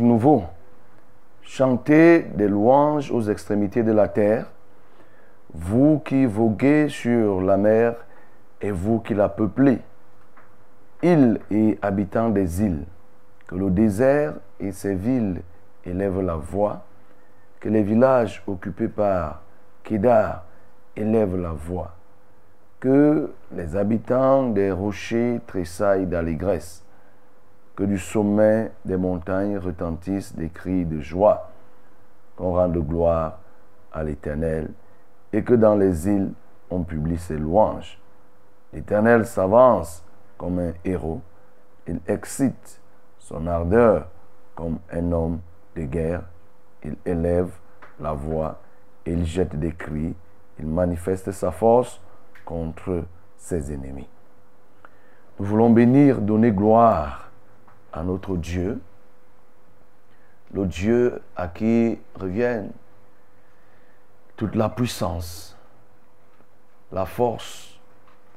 Nouveau. Chantez des louanges aux extrémités de la terre, vous qui voguez sur la mer et vous qui la peuplez, îles et habitants des îles, que le désert et ses villes élèvent la voix, que les villages occupés par Kédar élèvent la voix, que les habitants des rochers tressaillent d'allégresse, que du sommet des montagnes retentissent des cris de joie, qu'on rende gloire à l'Éternel, et que dans les îles on publie ses louanges. L'Éternel s'avance comme un héros, il excite son ardeur comme un homme de guerre, il élève la voix, il jette des cris, il manifeste sa force contre ses ennemis. Nous voulons bénir, donner gloire à notre Dieu, le Dieu à qui reviennent toute la puissance, la force,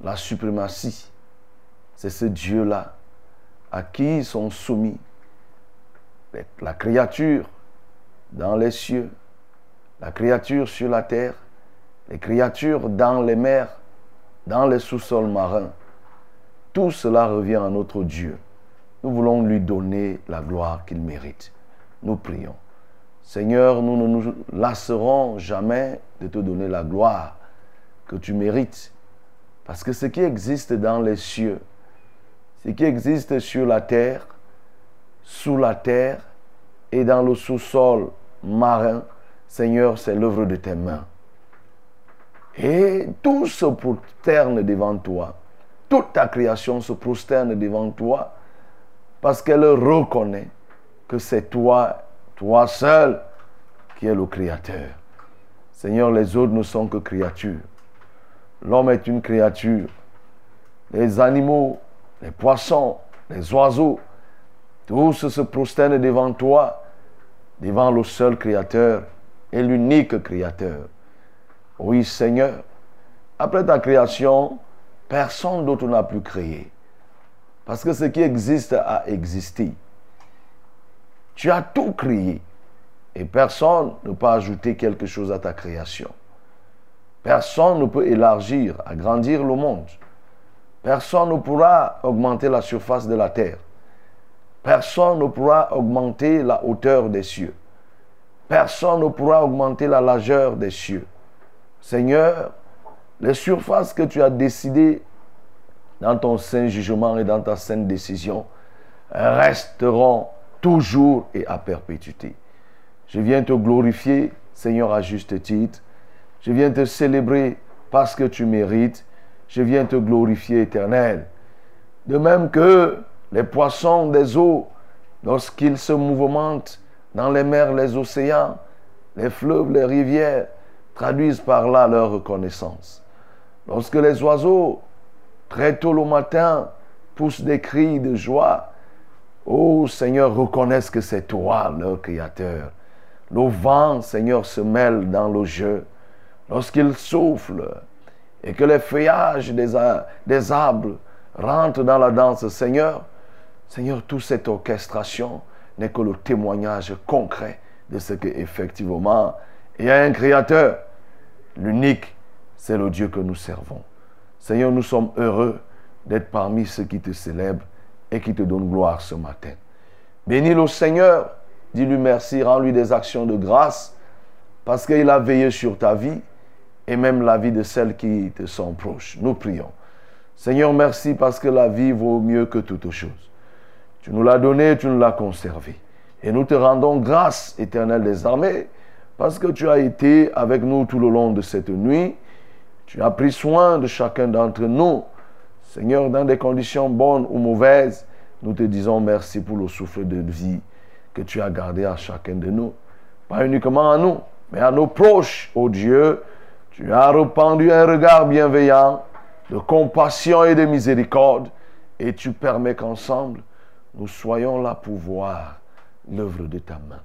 la suprématie. C'est ce Dieu-là à qui sont soumis la créature dans les cieux, la créature sur la terre, les créatures dans les mers, dans les sous-sols marins. Tout cela revient à notre Dieu. Nous voulons lui donner la gloire qu'il mérite. Nous prions. Seigneur, nous ne nous lasserons jamais de te donner la gloire que tu mérites. Parce que ce qui existe dans les cieux, ce qui existe sur la terre, sous la terre et dans le sous-sol marin, Seigneur, c'est l'œuvre de tes mains. Et tout se prosterne devant toi. Toute ta création se prosterne devant toi parce qu'elle reconnaît que c'est toi, toi seul, qui es le Créateur. Seigneur, les autres ne sont que créatures. L'homme est une créature. Les animaux, les poissons, les oiseaux, tous se prosternent devant toi, devant le seul Créateur et l'unique Créateur. Oui, Seigneur, après ta création, personne d'autre n'a pu créer. Parce que ce qui existe a existé. Tu as tout créé. Et personne ne peut ajouter quelque chose à ta création. Personne ne peut élargir, agrandir le monde. Personne ne pourra augmenter la surface de la terre. Personne ne pourra augmenter la hauteur des cieux. Personne ne pourra augmenter la largeur des cieux. Seigneur, les surfaces que tu as décidées dans ton saint jugement et dans ta sainte décision resteront toujours et à perpétuité. Je viens te glorifier, Seigneur, à juste titre. Je viens te célébrer parce que tu mérites. Je viens te glorifier, éternel. De même que les poissons des eaux, lorsqu'ils se mouvementent dans les mers, les océans, les fleuves, les rivières, traduisent par là leur reconnaissance. Lorsque les oiseaux, très tôt le matin, poussent des cris de joie, ô Seigneur, reconnaissent que c'est toi, leur Créateur. Le vent, Seigneur, se mêle dans le jeu. Lorsqu'il souffle et que les feuillages des, des arbres rentrent dans la danse, Seigneur, Seigneur, toute cette orchestration n'est que le témoignage concret de ce qu'effectivement, il y a un Créateur. L'unique, c'est le Dieu que nous servons. Seigneur, nous sommes heureux d'être parmi ceux qui te célèbrent et qui te donnent gloire ce matin. Bénis le Seigneur, dis-lui merci, rends-lui des actions de grâce parce qu'il a veillé sur ta vie et même la vie de celles qui te sont proches. Nous prions. Seigneur, merci parce que la vie vaut mieux que toute chose. Tu nous l'as donné, tu nous l'as conservé. Et nous te rendons grâce, éternel des armées, parce que tu as été avec nous tout le long de cette nuit. Tu as pris soin de chacun d'entre nous. Seigneur, dans des conditions bonnes ou mauvaises, nous te disons merci pour le souffle de vie que tu as gardé à chacun de nous. Pas uniquement à nous, mais à nos proches, ô Dieu. Tu as répandu un regard bienveillant, de compassion et de miséricorde, et tu permets qu'ensemble, nous soyons là pour voir l'œuvre de ta main.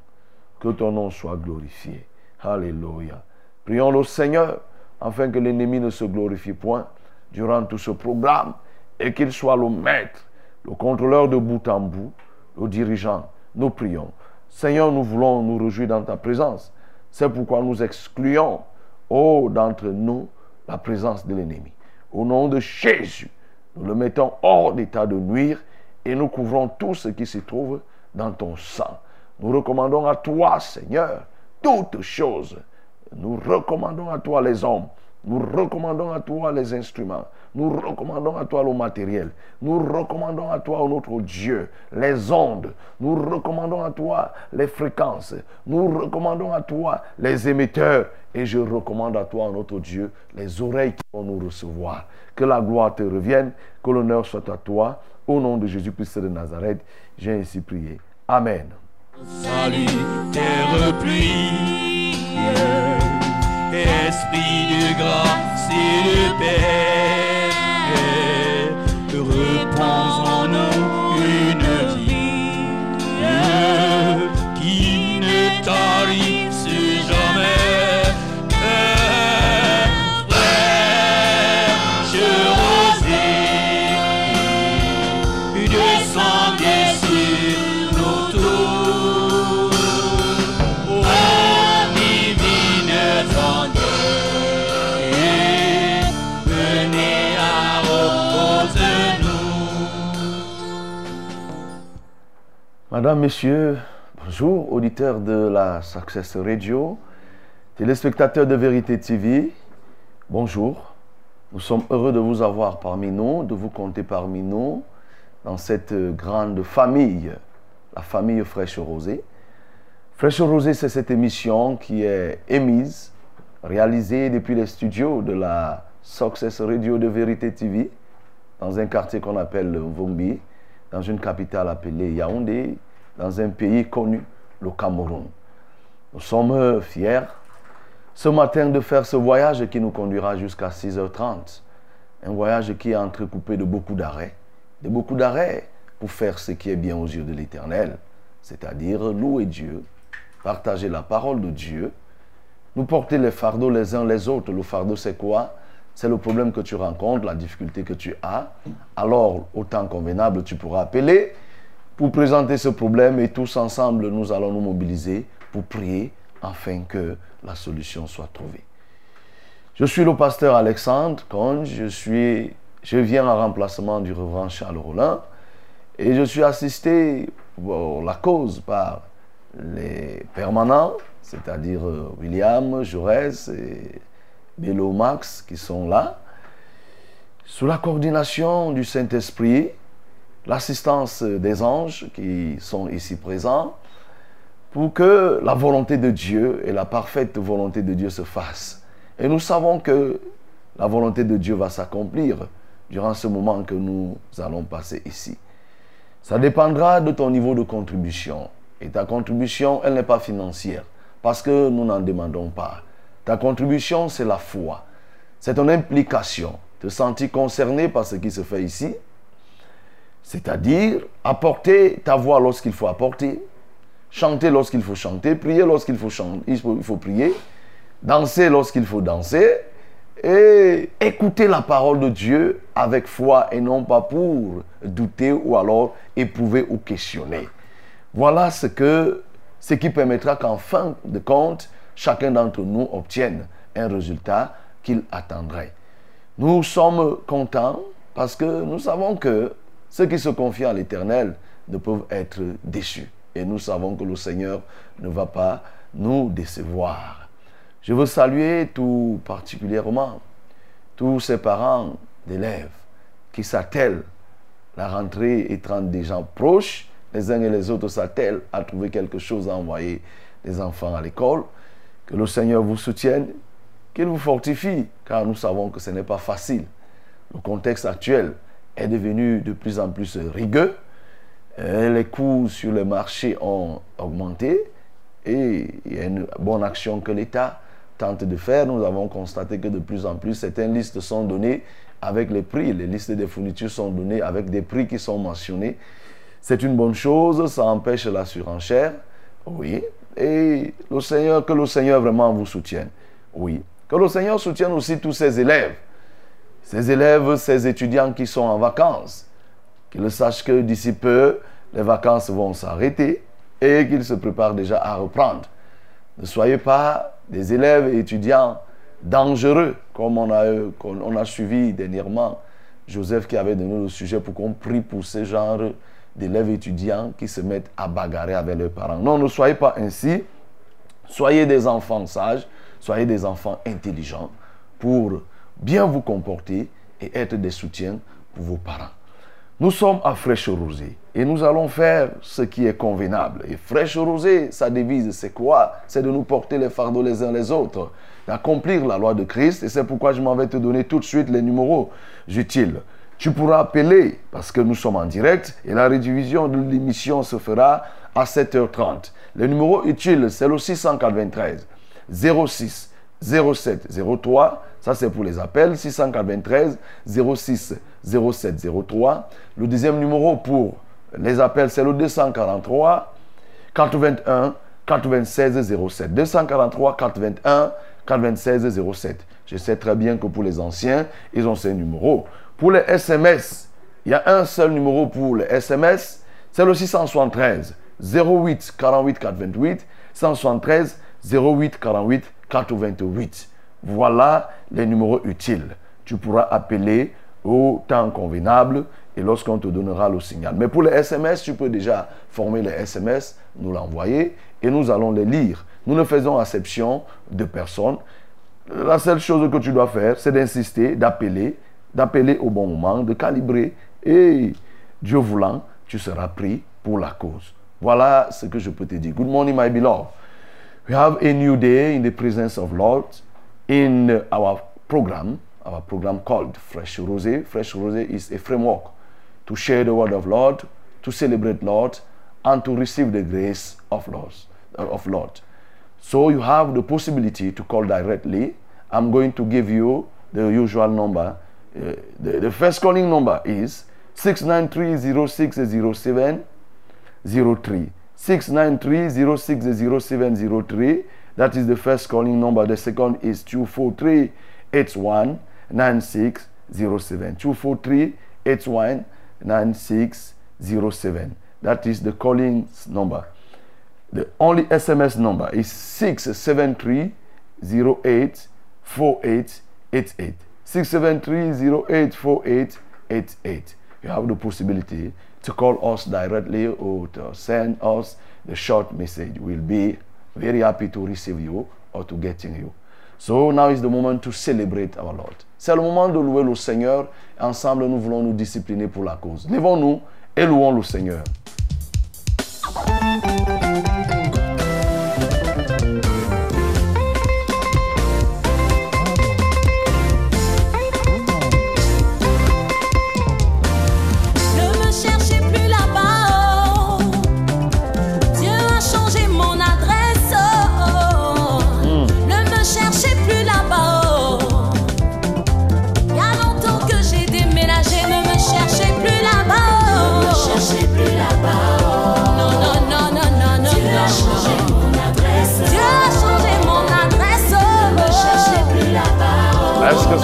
Que ton nom soit glorifié. Alléluia. Prions le Seigneur afin que l'ennemi ne se glorifie point durant tout ce programme et qu'il soit le maître, le contrôleur de bout en bout, le dirigeant. Nous prions. Seigneur, nous voulons nous réjouir dans ta présence. C'est pourquoi nous excluons, oh, d'entre nous, la présence de l'ennemi. Au nom de Jésus, nous le mettons hors d'état de nuire et nous couvrons tout ce qui se trouve dans ton sang. Nous recommandons à toi, Seigneur, toutes choses. Nous recommandons à toi les hommes. Nous recommandons à toi les instruments. Nous recommandons à toi le matériel. Nous recommandons à toi, notre Dieu, les ondes. Nous recommandons à toi les fréquences. Nous recommandons à toi les émetteurs. Et je recommande à toi, notre Dieu, les oreilles qui vont nous recevoir. Que la gloire te revienne, que l'honneur soit à toi. Au nom de Jésus-Christ de Nazareth, j'ai ainsi prié. Amen. Salut, terre pluie, esprit de grâce et de paix, repose en nous une vie. Qui ne tarisse Madame, Messieurs, bonjour, auditeurs de la Success Radio, téléspectateurs de Vérité TV, bonjour. Nous sommes heureux de vous avoir parmi nous, de vous compter parmi nous dans cette grande famille, la famille Fraîche Rosée. Fraîche Rosée, c'est cette émission qui est émise, réalisée depuis les studios de la Success Radio de Vérité TV, dans un quartier qu'on appelle le Mvumbi, dans une capitale appelée Yaoundé, dans un pays connu, le Cameroun. Nous sommes fiers ce matin de faire ce voyage qui nous conduira jusqu'à 6h30. Un voyage qui est entrecoupé de beaucoup d'arrêts, de beaucoup d'arrêts pour faire ce qui est bien aux yeux de l'Éternel, c'est-à-dire louer Dieu, partager la parole de Dieu, nous porter les fardeaux les uns les autres. Le fardeau, c'est quoi? C'est le problème que tu rencontres, la difficulté que tu as. Alors, au temps convenable, tu pourras appeler pour présenter ce problème et tous ensemble, nous allons nous mobiliser pour prier afin que la solution soit trouvée. Je suis le pasteur Alexandre Conge, je, suis, je viens en remplacement du reverend Charles Rollin et je suis assisté pour la cause par les permanents, c'est-à-dire euh, William, Jaurès et, Max qui sont là, sous la coordination du Saint-Esprit, l'assistance des anges qui sont ici présents, pour que la volonté de Dieu et la parfaite volonté de Dieu se fassent. Et nous savons que la volonté de Dieu va s'accomplir durant ce moment que nous allons passer ici. Ça dépendra de ton niveau de contribution. Et ta contribution, elle n'est pas financière, parce que nous n'en demandons pas. Ta contribution, c'est la foi. C'est ton implication, te sentir concerné par ce qui se fait ici, c'est-à-dire apporter ta voix lorsqu'il faut apporter, chanter lorsqu'il faut chanter, prier lorsqu'il faut, faut prier, danser lorsqu'il faut danser, et écouter la parole de Dieu avec foi et non pas pour douter ou alors éprouver ou questionner. Voilà ce, que, ce qui permettra qu'en fin de compte, chacun d'entre nous obtienne un résultat qu'il attendrait. Nous sommes contents parce que nous savons que ceux qui se confient à l'Éternel ne peuvent être déçus. Et nous savons que le Seigneur ne va pas nous décevoir. Je veux saluer tout particulièrement tous ces parents d'élèves qui s'attellent. La rentrée étant déjà proche, les uns et les autres s'attellent à trouver quelque chose à envoyer les enfants à l'école. Que le Seigneur vous soutienne, qu'il vous fortifie, car nous savons que ce n'est pas facile. Le contexte actuel est devenu de plus en plus rigueux. Les coûts sur le marché ont augmenté et il y a une bonne action que l'État tente de faire, nous avons constaté que de plus en plus, certaines listes sont données avec les prix. Les listes des fournitures sont données avec des prix qui sont mentionnés. C'est une bonne chose, ça empêche la surenchère. Oui. Et le Seigneur, que le Seigneur vraiment vous soutienne. Oui. Que le Seigneur soutienne aussi tous ses élèves. Ces élèves, ces étudiants qui sont en vacances. Qu'ils sachent que d'ici peu, les vacances vont s'arrêter et qu'ils se préparent déjà à reprendre. Ne soyez pas des élèves et étudiants dangereux, comme on a, on a suivi dernièrement Joseph qui avait donné le sujet pour qu'on prie pour ce genre d'élèves étudiants qui se mettent à bagarrer avec leurs parents. Non, ne soyez pas ainsi. Soyez des enfants sages, soyez des enfants intelligents pour bien vous comporter et être des soutiens pour vos parents. Nous sommes à Fraîche Rosée et nous allons faire ce qui est convenable. Et Fraîche Rosée, sa devise, c'est quoi? C'est de nous porter les fardeaux les uns les autres, d'accomplir la loi de Christ. Et c'est pourquoi je m'en vais te donner tout de suite les numéros utiles. Tu pourras appeler parce que nous sommes en direct et la rédivision de l'émission se fera à 7h30. Le numéro utile, c'est le 693 06 07 03. Ça, c'est pour les appels. 693 06 07 03. Le deuxième numéro pour les appels, c'est le 243 81 96 07. 243 81 96 07. Je sais très bien que pour les anciens, ils ont ces numéros. Pour les SMS, il y a un seul numéro pour les SMS, c'est le 673 08 48 428 173 08 48 428. Voilà les numéros utiles. Tu pourras appeler au temps convenable et lorsqu'on te donnera le signal. Mais pour les SMS, tu peux déjà former les SMS, nous l'envoyer et nous allons les lire. Nous ne faisons exception de personne. La seule chose que tu dois faire, c'est d'insister, d'appeler, d'appeler au bon moment, de calibrer et Dieu voulant, tu seras pris pour la cause. Voilà ce que je peux te dire. Good morning, my beloved. We have a new day in the presence of Lord in our program our program called Fresh Rose. Fresh Rose is a framework to share the word of Lord, to celebrate Lord, and to receive the grace of Lord. Of Lord. So you have the possibility to call directly. I'm going to give you the usual number. Uh, the, the first calling number is 693 693 That is the first calling number. The second is 243 81 9607. 243 81 9607. That is the calling number. The only SMS number is 673 08 4888. 673 You have the possibility to call us directly or to send us the short message. We'll be very happy to receive you or to getting you. So now is the moment to celebrate our Lord. C'est le moment de louer le Seigneur. Ensemble, nous voulons nous discipliner pour la cause. Levons-nous et louons le Seigneur.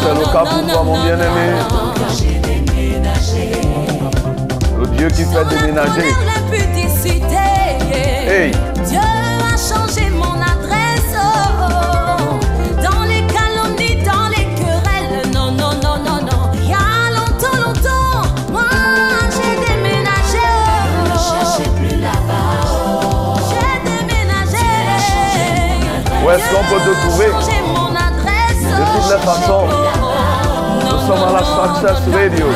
c'est le cas pour mon bien-aimé. Le Dieu qui fait déménager. Hey. Dieu a changé mon adresse. Oh. Dans les calomnies, dans les querelles. Non, non, non, non, non. Il y a longtemps, longtemps, moi j'ai déménagé. Oh, ne plus. J'ai déménagé. Où est-ce qu'on peut te trouver? depuis 1900. Nous sommes à la Success Radio,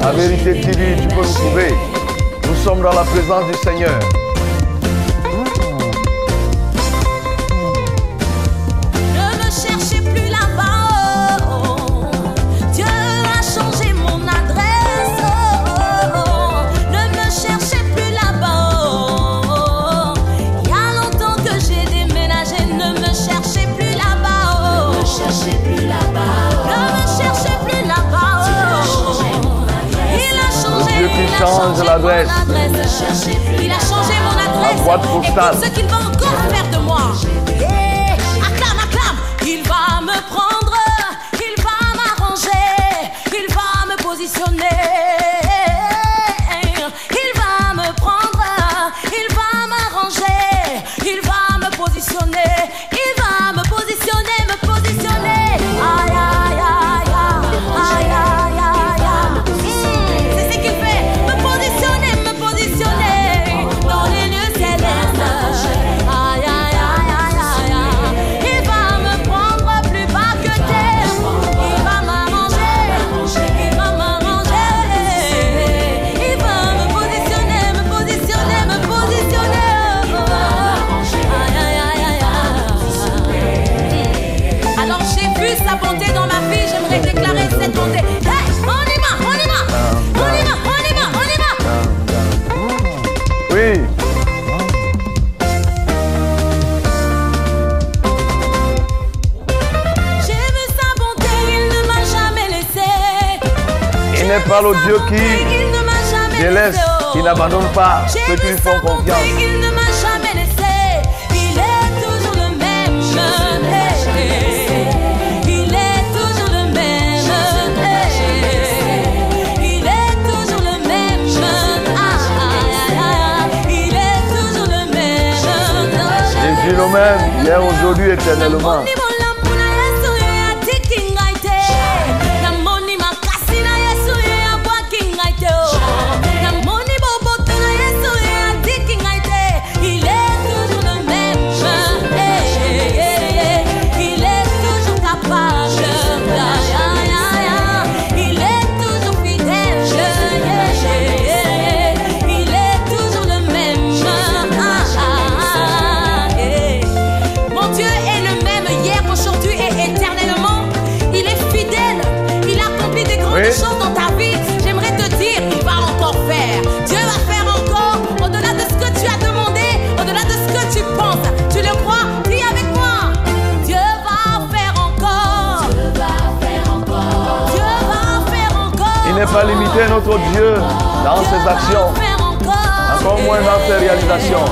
à Vérité TV, tu peux nous trouver. Nous sommes dans la présence du Seigneur. adresse. Il a changé mon adresse. Et tout ce qu'il va encore faire de moi. parle au Dieu qui délaisse, qui n'abandonne pas ceux qui lui font confiance. Jésus le même, hier, aujourd'hui, éternellement. notre Dieu dans ses actions, encore moins dans ses réalisations.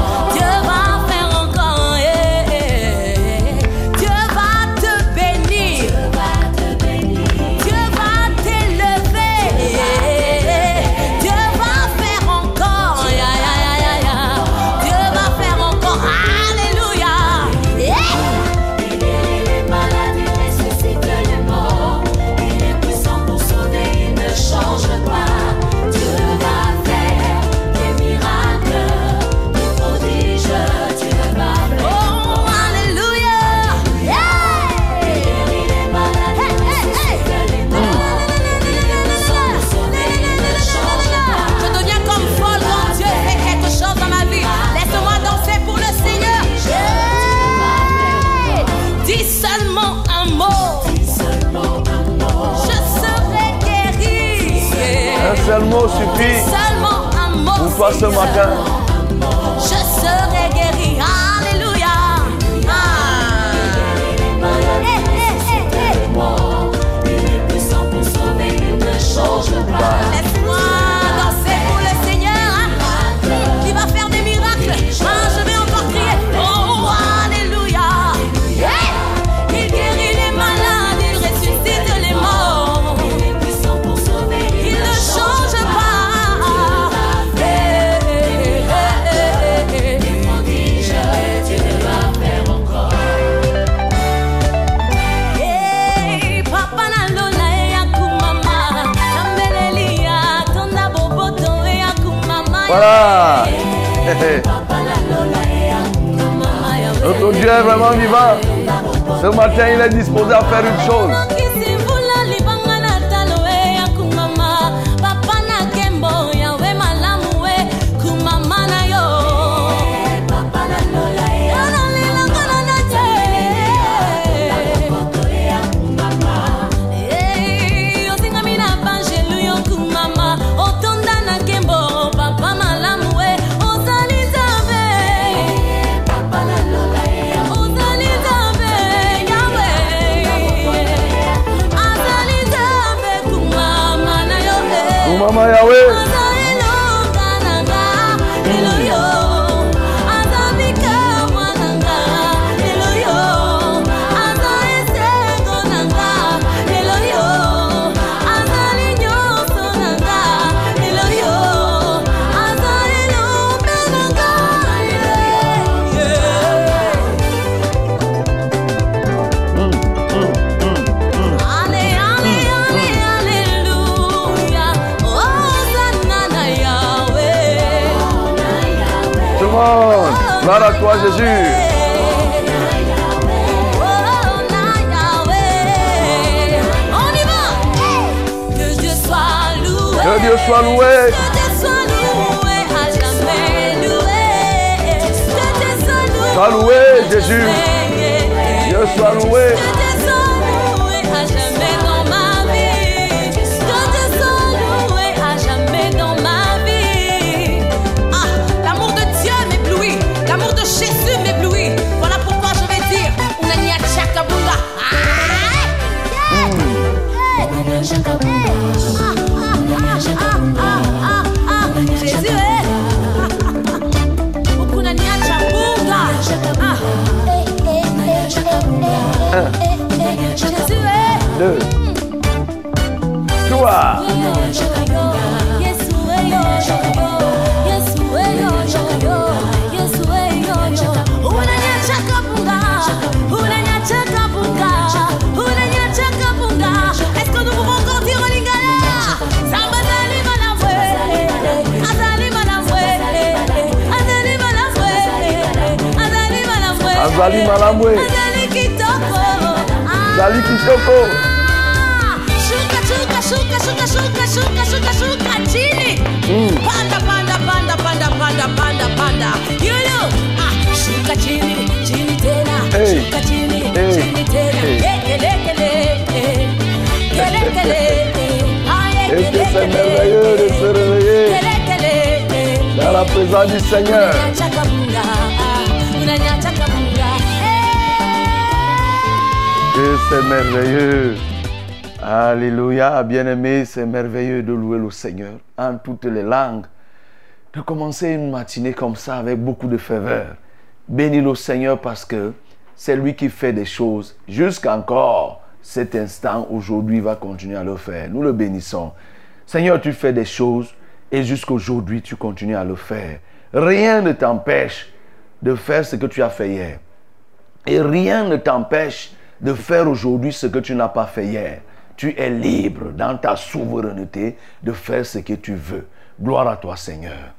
sois loué, Jésus. Dieu soit loué. ezali malamu e ezali kitoko Et que c'est merveilleux de se réveiller dans la présence du Seigneur. c'est merveilleux. Alléluia, bien-aimé, c'est merveilleux de louer le Seigneur en toutes les langues. De commencer une matinée comme ça avec beaucoup de ferveur. Bénis le Seigneur parce que c'est lui qui fait des choses jusqu'encore cet instant aujourd'hui va continuer à le faire. Nous le bénissons. Seigneur, tu fais des choses et jusqu'aujourd'hui tu continues à le faire. Rien ne t'empêche de faire ce que tu as fait hier. Et rien ne t'empêche de faire aujourd'hui ce que tu n'as pas fait hier. Tu es libre dans ta souveraineté de faire ce que tu veux. Gloire à toi Seigneur.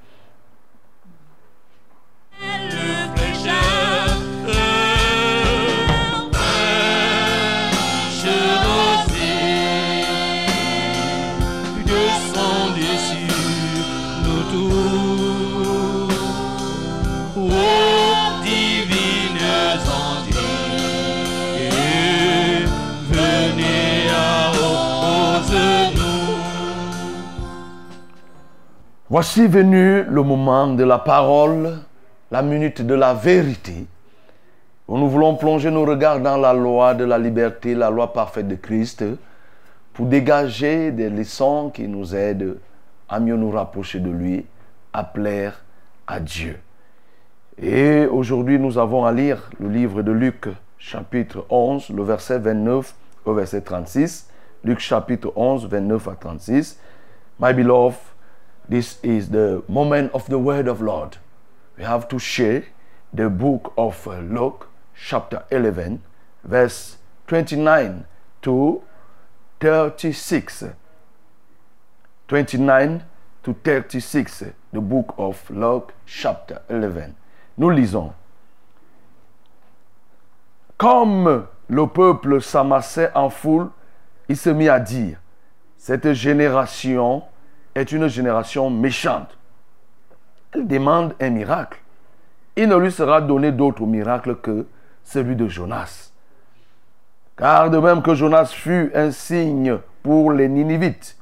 Voici venu le moment de la parole, la minute de la vérité, où nous voulons plonger nos regards dans la loi de la liberté, la loi parfaite de Christ, pour dégager des leçons qui nous aident à mieux nous rapprocher de lui, à plaire à Dieu. Et aujourd'hui, nous avons à lire le livre de Luc, chapitre 11, le verset 29 au verset 36. Luc chapitre 11, 29 à 36. My beloved, this is the moment of the word of Lord. We have to share the book of uh, Luke, chapter 11, verse 29 to 36. 29 to 36, the book of Luke, chapter 11. Nous lisons. Comme le peuple s'amassait en foule, il se mit à dire, cette génération est une génération méchante. Elle demande un miracle. Il ne lui sera donné d'autre miracle que celui de Jonas. Car de même que Jonas fut un signe pour les Ninivites,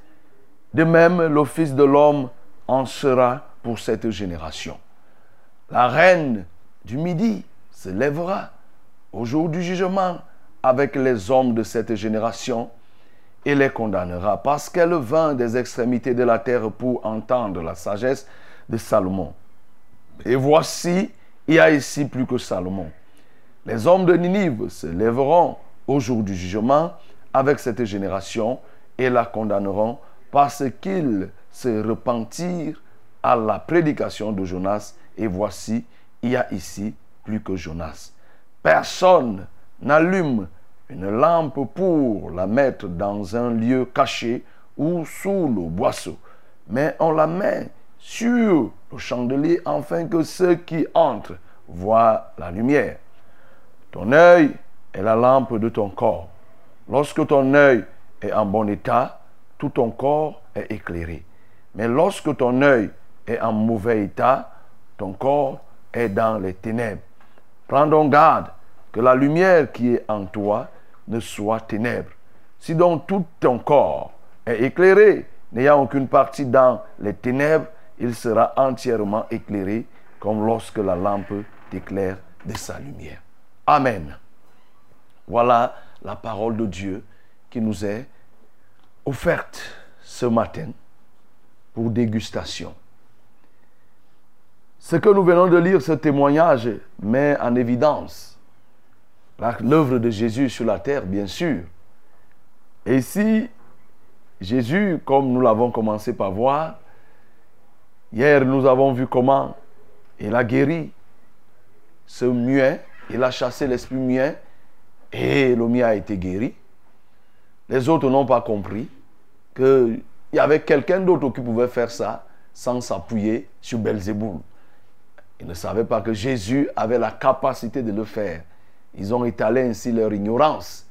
de même le Fils de l'homme en sera pour cette génération. La reine du Midi se lèvera au jour du jugement avec les hommes de cette génération et les condamnera parce qu'elle vint des extrémités de la terre pour entendre la sagesse de Salomon. Et voici, il y a ici plus que Salomon. Les hommes de Ninive se lèveront au jour du jugement avec cette génération et la condamneront parce qu'ils se repentirent à la prédication de Jonas. Et voici, il y a ici plus que Jonas. Personne n'allume une lampe pour la mettre dans un lieu caché ou sous le boisseau, mais on la met sur le chandelier afin que ceux qui entrent voient la lumière. Ton œil est la lampe de ton corps. Lorsque ton œil est en bon état, tout ton corps est éclairé. Mais lorsque ton œil est en mauvais état, ton corps est dans les ténèbres. Prends donc garde que la lumière qui est en toi ne soit ténèbres. Si donc tout ton corps est éclairé, n'ayant aucune partie dans les ténèbres, il sera entièrement éclairé comme lorsque la lampe t'éclaire de sa lumière. Amen. Voilà la parole de Dieu qui nous est offerte ce matin pour dégustation. Ce que nous venons de lire, ce témoignage, met en évidence l'œuvre de Jésus sur la terre, bien sûr. Et ici, Jésus, comme nous l'avons commencé par voir, hier nous avons vu comment il a guéri ce muet, il a chassé l'esprit muet et le muet a été guéri. Les autres n'ont pas compris qu'il y avait quelqu'un d'autre qui pouvait faire ça sans s'appuyer sur Belzéboul. Ils ne savaient pas que Jésus avait la capacité de le faire. Ils ont étalé ainsi leur ignorance.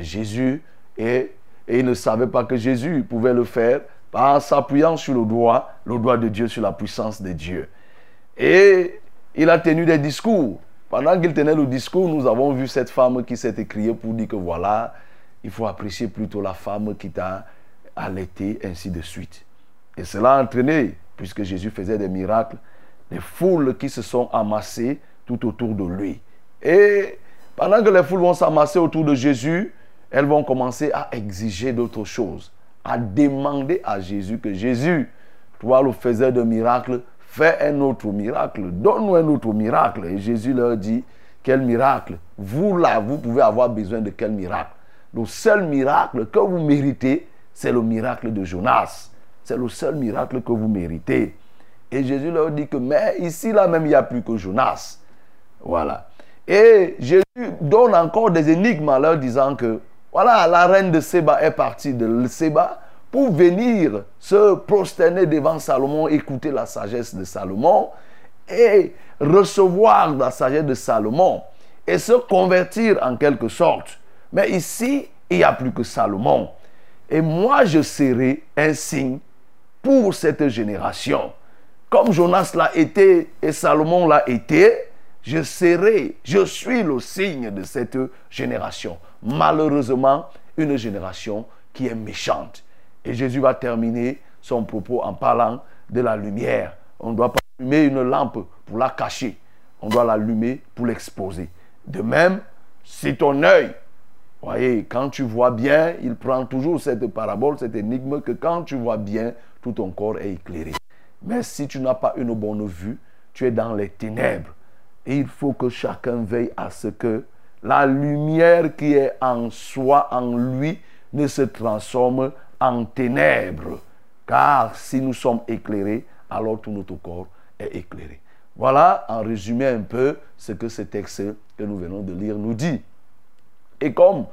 Jésus, et, et ils ne savaient pas que Jésus pouvait le faire en s'appuyant sur le doigt, le doigt de Dieu, sur la puissance de Dieu. Et il a tenu des discours. Pendant qu'il tenait le discours, nous avons vu cette femme qui s'est écriée pour dire que voilà, il faut apprécier plutôt la femme qui t'a allaité, ainsi de suite. Et cela a entraîné, puisque Jésus faisait des miracles, des foules qui se sont amassées tout autour de lui. Et pendant que les foules vont s'amasser autour de Jésus, elles vont commencer à exiger d'autres choses, à demander à Jésus que Jésus, toi le faiseur de miracles, fais un autre miracle, donne-nous un autre miracle. Et Jésus leur dit, quel miracle? Vous là, vous pouvez avoir besoin de quel miracle? Le seul miracle que vous méritez, c'est le miracle de Jonas. C'est le seul miracle que vous méritez. Et Jésus leur dit que, mais ici, là même, il n'y a plus que Jonas. Voilà. Et Jésus donne encore des énigmes en leur disant que, voilà, la reine de Séba est partie de Séba pour venir se prosterner devant Salomon, écouter la sagesse de Salomon et recevoir la sagesse de Salomon et se convertir en quelque sorte. Mais ici, il n'y a plus que Salomon. Et moi, je serai un signe pour cette génération. Comme Jonas l'a été et Salomon l'a été, je serai, je suis le signe de cette génération. Malheureusement, une génération qui est méchante. Et Jésus va terminer son propos en parlant de la lumière. On ne doit pas allumer une lampe pour la cacher. On doit l'allumer pour l'exposer. De même, si ton œil, voyez, quand tu vois bien, il prend toujours cette parabole, cette énigme, que quand tu vois bien, tout ton corps est éclairé. Mais si tu n'as pas une bonne vue, tu es dans les ténèbres. Il faut que chacun veille à ce que la lumière qui est en soi, en lui, ne se transforme en ténèbres. Car si nous sommes éclairés, alors tout notre corps est éclairé. Voilà en résumé un peu ce que ce texte que nous venons de lire nous dit. Et comme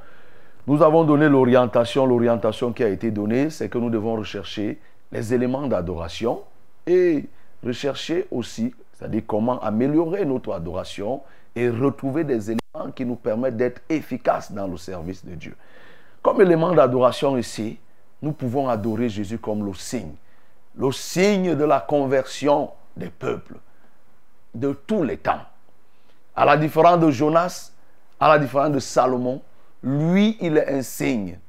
nous avons donné l'orientation, l'orientation qui a été donnée, c'est que nous devons rechercher les éléments d'adoration et rechercher aussi, c'est-à-dire comment améliorer notre adoration et retrouver des éléments qui nous permettent d'être efficaces dans le service de Dieu. Comme élément d'adoration ici, nous pouvons adorer Jésus comme le signe, le signe de la conversion des peuples de tous les temps. À la différence de Jonas, à la différence de Salomon, lui, il est un signe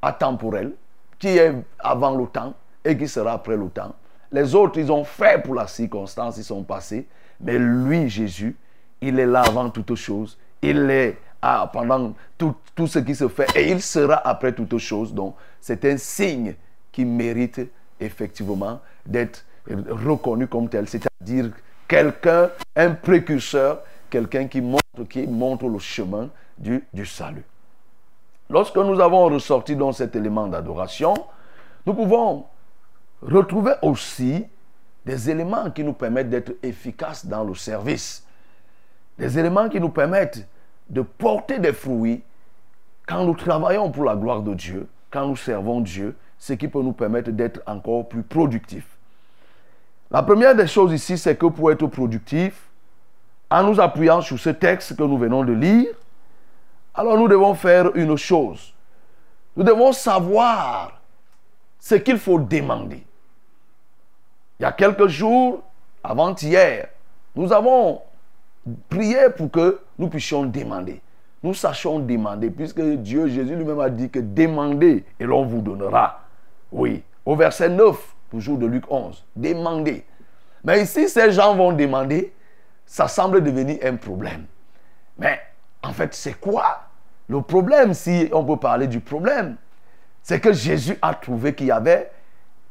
atemporel qui est avant le temps et qui sera après le temps. Les autres, ils ont fait pour la circonstance, ils sont passés. Mais lui, Jésus, il est là avant toute chose. Il est ah, pendant tout, ce qui se fait et il sera après toute chose. Donc, c'est un signe qui mérite effectivement d'être reconnu comme tel. C'est-à-dire quelqu'un, un précurseur, quelqu'un qui montre, le chemin du salut. Lorsque nous avons ressorti dans cet élément d'adoration, nous pouvons retrouver aussi des éléments qui nous permettent d'être efficaces dans le service. Des éléments qui nous permettent de porter des fruits quand nous travaillons pour la gloire de Dieu, quand nous servons Dieu, ce qui peut nous permettre d'être encore plus productifs. La première des choses ici, c'est que pour être productif, en nous appuyant sur ce texte que nous venons de lire, alors nous devons faire une chose. Nous devons savoir ce qu'il faut demander. Il y a quelques jours, avant-hier, nous avons prié pour que nous puissions demander. Nous sachions demander, puisque Dieu, Jésus lui-même a dit que demandez et l'on vous donnera. Oui, au verset 9, toujours de Luc 11, demandez. Mais ici, ces gens vont demander, ça semble devenir un problème. Mais en fait, c'est quoi le problème, si on peut parler du problème? C'est que Jésus a trouvé qu'il y avait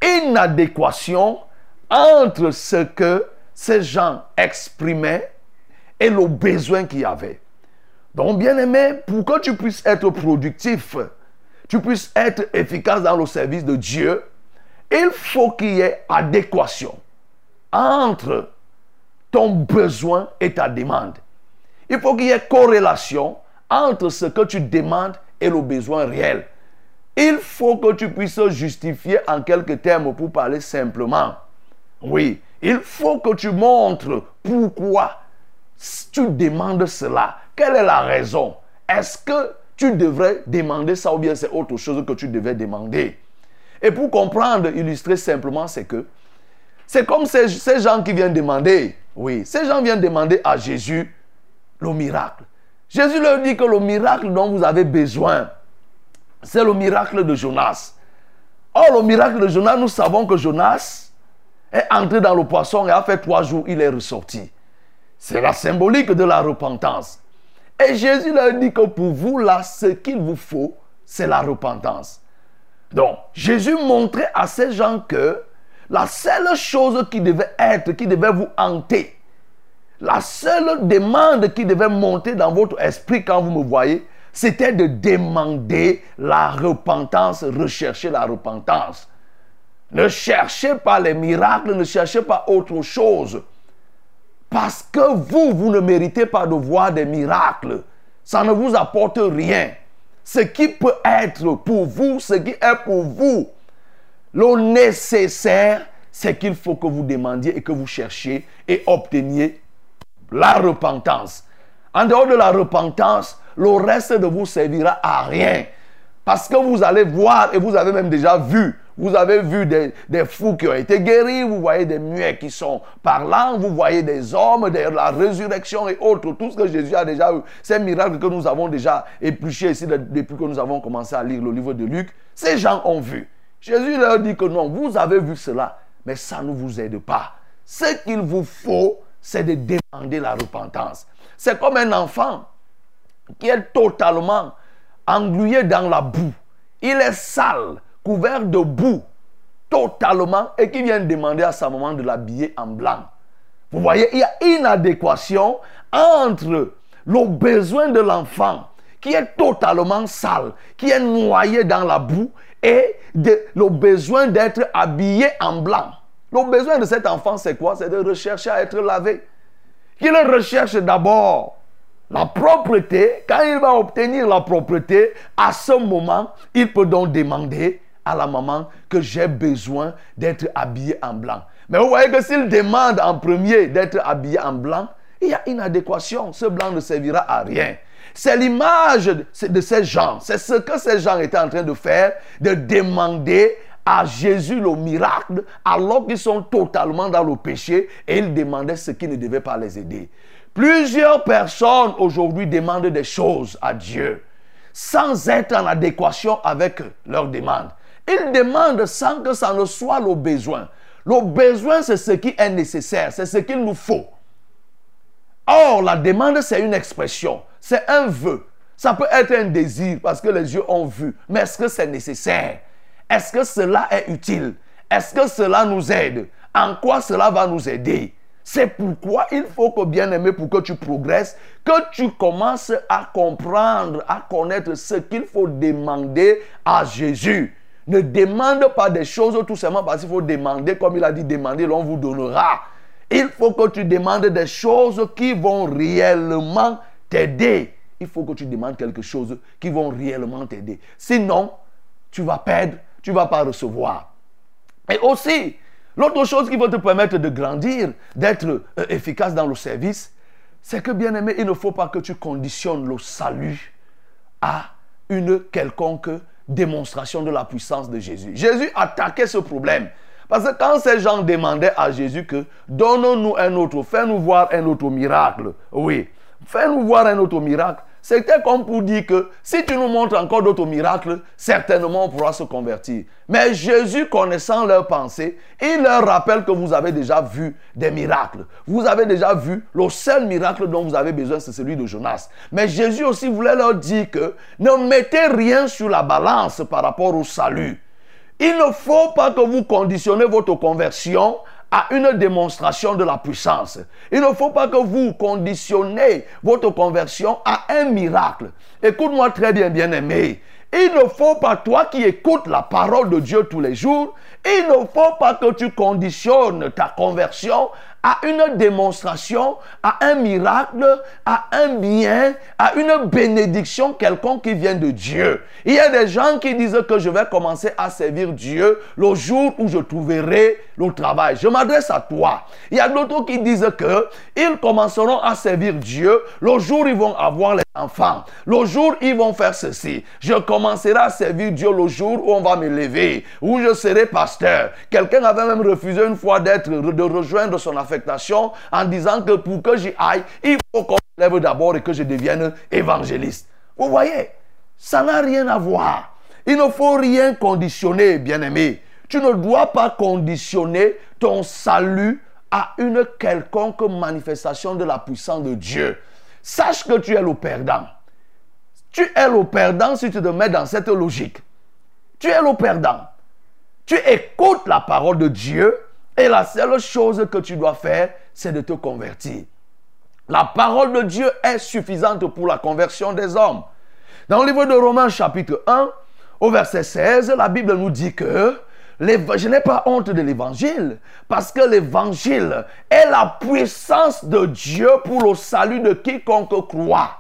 une adéquation entre ce que ces gens exprimaient et le besoin qu'il y avait. Donc, bien aimé, pour que tu puisses être productif, tu puisses être efficace dans le service de Dieu, il faut qu'il y ait adéquation entre ton besoin et ta demande. Il faut qu'il y ait corrélation entre ce que tu demandes et le besoin réel. Il faut que tu puisses justifier en quelques termes pour parler simplement. Oui, il faut que tu montres pourquoi tu demandes cela. Quelle est la raison? Est-ce que tu devrais demander ça ou bien c'est autre chose que tu devais demander? Et pour comprendre, illustrer simplement, c'est que c'est comme ces, gens qui viennent demander, oui, ces gens viennent demander à Jésus le miracle. Jésus leur dit que le miracle dont vous avez besoin, c'est le miracle de Jonas. Or, le miracle de Jonas, nous savons que Jonas est entré dans le poisson et a fait trois jours, il est ressorti. C'est la symbolique de la repentance. Et Jésus leur dit que pour vous, là, ce qu'il vous faut, c'est la repentance. Donc, Jésus montrait à ces gens que la seule chose qui devait être, qui devait vous hanter, la seule demande qui devait monter dans votre esprit quand vous me voyez, c'était de demander la repentance, rechercher la repentance. Ne cherchez pas les miracles, ne cherchez pas autre chose. Parce que vous, vous ne méritez pas de voir des miracles. Ça ne vous apporte rien. Ce qui peut être pour vous, ce qui est pour vous, le nécessaire, c'est qu'il faut que vous demandiez et que vous cherchiez et obteniez la repentance. En dehors de la repentance, le reste de vous servira à rien. Parce que vous allez voir, et vous avez même déjà vu, vous avez vu des, fous qui ont été guéris, vous voyez des muets qui sont parlants, vous voyez des hommes, de la résurrection et autres, tout ce que Jésus a déjà eu, ces miracles que nous avons déjà épluchés ici depuis que nous avons commencé à lire le livre de Luc, ces gens ont vu. Jésus leur dit que non, vous avez vu cela, mais ça ne vous aide pas. Ce qu'il vous faut, c'est de demander la repentance. C'est comme un enfant qui est totalement englué dans la boue. Il est sale, couvert de boue, totalement, et qui vient demander à sa maman de l'habiller en blanc. Vous voyez, il y a une adéquation entre le besoin de l'enfant qui est totalement sale, qui est noyé dans la boue, et le besoin d'être habillé en blanc. Le besoin de cet enfant, c'est quoi? C'est de rechercher à être lavé. Qu'il recherche d'abord la propreté. Quand il va obtenir la propreté, à ce moment, il peut donc demander à la maman que j'ai besoin d'être habillé en blanc. Mais vous voyez que s'il demande en premier d'être habillé en blanc, il y a une adéquation. Ce blanc ne servira à rien. C'est l'image de ces gens. C'est ce que ces gens étaient en train de faire, de demander à Jésus le miracle alors qu'ils sont totalement dans le péché et ils demandaient ce qui ne devait pas les aider. Plusieurs personnes aujourd'hui demandent des choses à Dieu sans être en adéquation avec leurs demandes. Ils demandent sans que ça ne soit le besoin. Le besoin, c'est ce qui est nécessaire, c'est ce qu'il nous faut. Or, la demande, c'est une expression, c'est un vœu. Ça peut être un désir parce que les yeux ont vu. Mais est-ce que c'est nécessaire? Est-ce que cela est utile? Est-ce que cela nous aide? En quoi cela va nous aider? C'est pourquoi il faut que, bien aimé, pour que tu progresses, que tu commences à comprendre, à connaître ce qu'il faut demander à Jésus. Ne demande pas des choses tout simplement parce qu'il faut demander, comme il a dit, demander, l'on vous donnera. Il faut que tu demandes des choses qui vont réellement t'aider. Il faut que tu demandes quelque chose qui vont réellement t'aider. Sinon, tu vas perdre, tu ne vas pas recevoir. Et aussi, l'autre chose qui va te permettre de grandir, d'être euh, efficace dans le service, c'est que, bien aimé, il ne faut pas que tu conditionnes le salut à une quelconque démonstration de la puissance de Jésus. Jésus attaquait ce problème. Parce que quand ces gens demandaient à Jésus que donne-nous un autre, fais-nous voir un autre miracle. Oui, fais-nous voir un autre miracle. C'était comme pour dire que si tu nous montres encore d'autres miracles, certainement on pourra se convertir. Mais Jésus, connaissant leurs pensées, il leur rappelle que vous avez déjà vu des miracles. Vous avez déjà vu le seul miracle dont vous avez besoin, c'est celui de Jonas. Mais Jésus aussi voulait leur dire que ne mettez rien sur la balance par rapport au salut. Il ne faut pas que vous conditionnez votre conversion à une démonstration de la puissance. Il ne faut pas que vous conditionnez votre conversion à un miracle. Écoute-moi très bien, bien-aimé. Il ne faut pas, toi qui écoutes la parole de Dieu tous les jours, il ne faut pas que tu conditionnes ta conversion à une démonstration, à un miracle, à un bien, à une bénédiction quelconque qui vient de Dieu. Il y a des gens qui disent que je vais commencer à servir Dieu le jour où je trouverai le travail. Je m'adresse à toi. Il y a d'autres qui disent que ils commenceront à servir Dieu le jour où ils vont avoir les enfants. Le jour ils vont faire ceci. Je commencerai à servir Dieu le jour où on va me lever, où je serai pasteur. Quelqu'un avait même refusé une fois d'être, de rejoindre son affectation en disant que pour que j'y aille, il faut qu'on me lève d'abord et que je devienne évangéliste. Vous voyez, ça n'a rien à voir. Il ne faut rien conditionner, bien-aimé. Tu ne dois pas conditionner ton salut à une quelconque manifestation de la puissance de Dieu. Sache que tu es le perdant. Tu es le perdant si tu te mets dans cette logique. Tu es le perdant. Tu écoutes la parole de Dieu et la seule chose que tu dois faire, c'est de te convertir. La parole de Dieu est suffisante pour la conversion des hommes. Dans le livre de Romains chapitre 1, au verset 16, la Bible nous dit que je n'ai pas honte de l'évangile parce que l'évangile est la puissance de Dieu pour le salut de quiconque croit.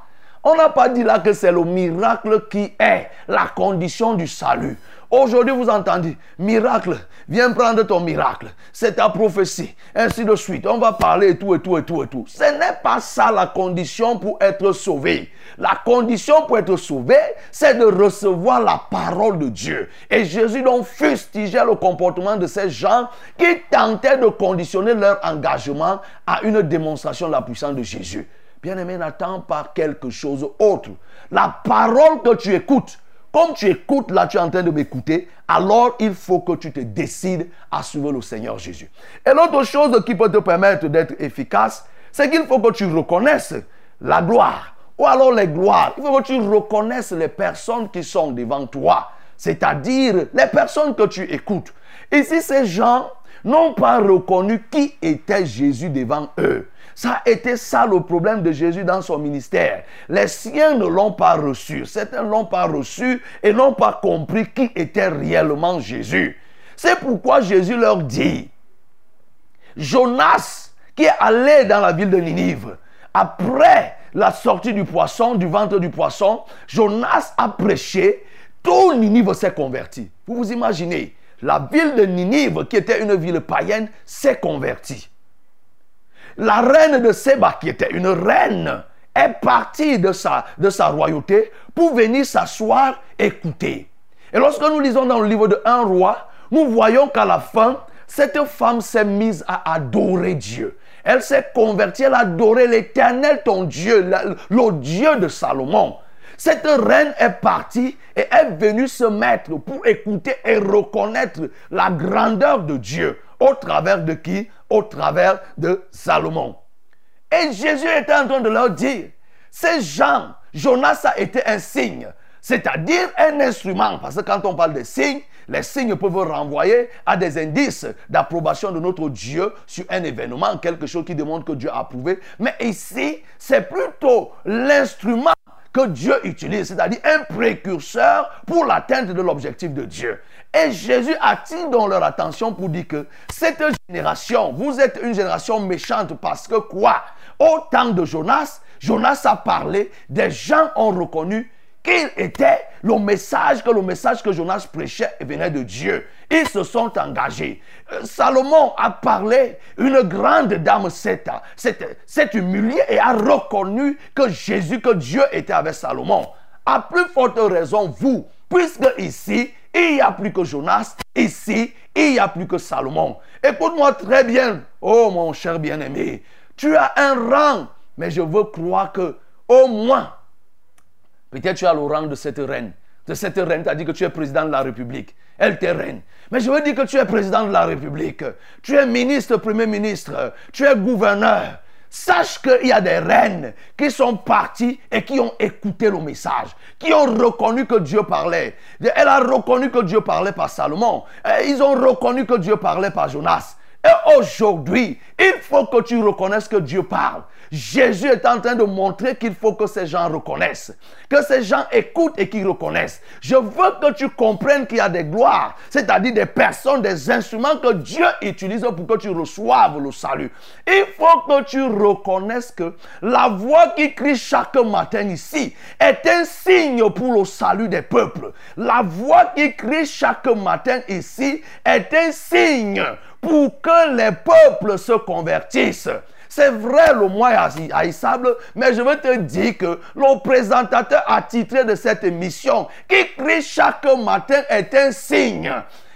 On n'a pas dit là que c'est le miracle qui est la condition du salut. Aujourd'hui, vous entendez, miracle, viens prendre ton miracle. C'est ta prophétie. Ainsi de suite. On va parler et tout, et tout, et tout, et tout. Ce n'est pas ça la condition pour être sauvé. La condition pour être sauvé, c'est de recevoir la parole de Dieu. Et Jésus donc fustigeait le comportement de ces gens qui tentaient de conditionner leur engagement à une démonstration de la puissance de Jésus. Bien-aimé, n'attends pas quelque chose autre. La parole que tu écoutes comme tu écoutes, là, tu es en train de m'écouter, alors il faut que tu te décides à suivre le Seigneur Jésus. Et l'autre chose qui peut te permettre d'être efficace, c'est qu'il faut que tu reconnaisses la gloire. Ou alors les gloires. Il faut que tu reconnaisses les personnes qui sont devant toi. C'est-à-dire les personnes que tu écoutes. Ici, ces gens n'ont pas reconnu qui était Jésus devant eux. Ça a été ça le problème de Jésus dans son ministère. Les siens ne l'ont pas reçu. Certains ne l'ont pas reçu et n'ont pas compris qui était réellement Jésus. C'est pourquoi Jésus leur dit, Jonas qui est allé dans la ville de Ninive, après la sortie du poisson, du ventre du poisson, Jonas a prêché, tout Ninive s'est converti. Vous vous imaginez, la ville de Ninive, qui était une ville païenne, s'est convertie. La reine de Séba, qui était une reine, est partie de sa, royauté pour venir s'asseoir, écouter. Et lorsque nous lisons dans le livre de Un roi, nous voyons qu'à la fin, cette femme s'est mise à adorer Dieu. Elle s'est convertie, elle a adoré l'éternel ton Dieu, le Dieu de Salomon. Cette reine est partie et est venue se mettre pour écouter et reconnaître la grandeur de Dieu. Au travers de qui? Au travers de Salomon. Et Jésus était en train de leur dire, ces gens, Jonas a été un signe, c'est-à-dire un instrument. Parce que quand on parle de signes, les signes peuvent renvoyer à des indices d'approbation de notre Dieu sur un événement, quelque chose qui démontre que Dieu a approuvé. Mais ici, c'est plutôt l'instrument que Dieu utilise, c'est-à-dire un précurseur pour l'atteinte de l'objectif de Dieu. Et Jésus attire donc leur attention pour dire que cette génération, vous êtes une génération méchante parce que quoi? Au temps de Jonas, Jonas a parlé, des gens ont reconnu qu'il était le message, que le message que Jonas prêchait venait de Dieu. Ils se sont engagés. Euh, Salomon a parlé, une grande dame s'est humiliée et a reconnu que Jésus, que Dieu était avec Salomon. À plus forte raison, vous, puisque ici, il n'y a plus que Jonas, ici, il n'y a plus que Salomon. Écoute-moi très bien, oh mon cher bien-aimé, tu as un rang, mais je veux croire que au moins Peut-être tu as le rang de cette reine. De cette reine, tu as dit que tu es président de la République. Elle t'est reine. Mais je veux dire que tu es président de la République. Tu es ministre, premier ministre. Tu es gouverneur. Sache qu'il y a des reines qui sont parties et qui ont écouté le message, qui ont reconnu que Dieu parlait. Elle a reconnu que Dieu parlait par Salomon. Ils ont reconnu que Dieu parlait par Jonas. Et aujourd'hui, il faut que tu reconnaisses que Dieu parle. Jésus est en train de montrer qu'il faut que ces gens reconnaissent, que ces gens écoutent et qu'ils reconnaissent. Je veux que tu comprennes qu'il y a des gloires, c'est-à-dire des personnes, des instruments que Dieu utilise pour que tu reçoives le salut. Il faut que tu reconnaisses que la voix qui crie chaque matin ici est un signe pour le salut des peuples. La voix qui crie chaque matin ici est un signe pour que les peuples se convertissent. C'est vrai, le mois est haïssable, mais je veux te dire que le présentateur attitré de cette émission, qui crie chaque matin, est un signe.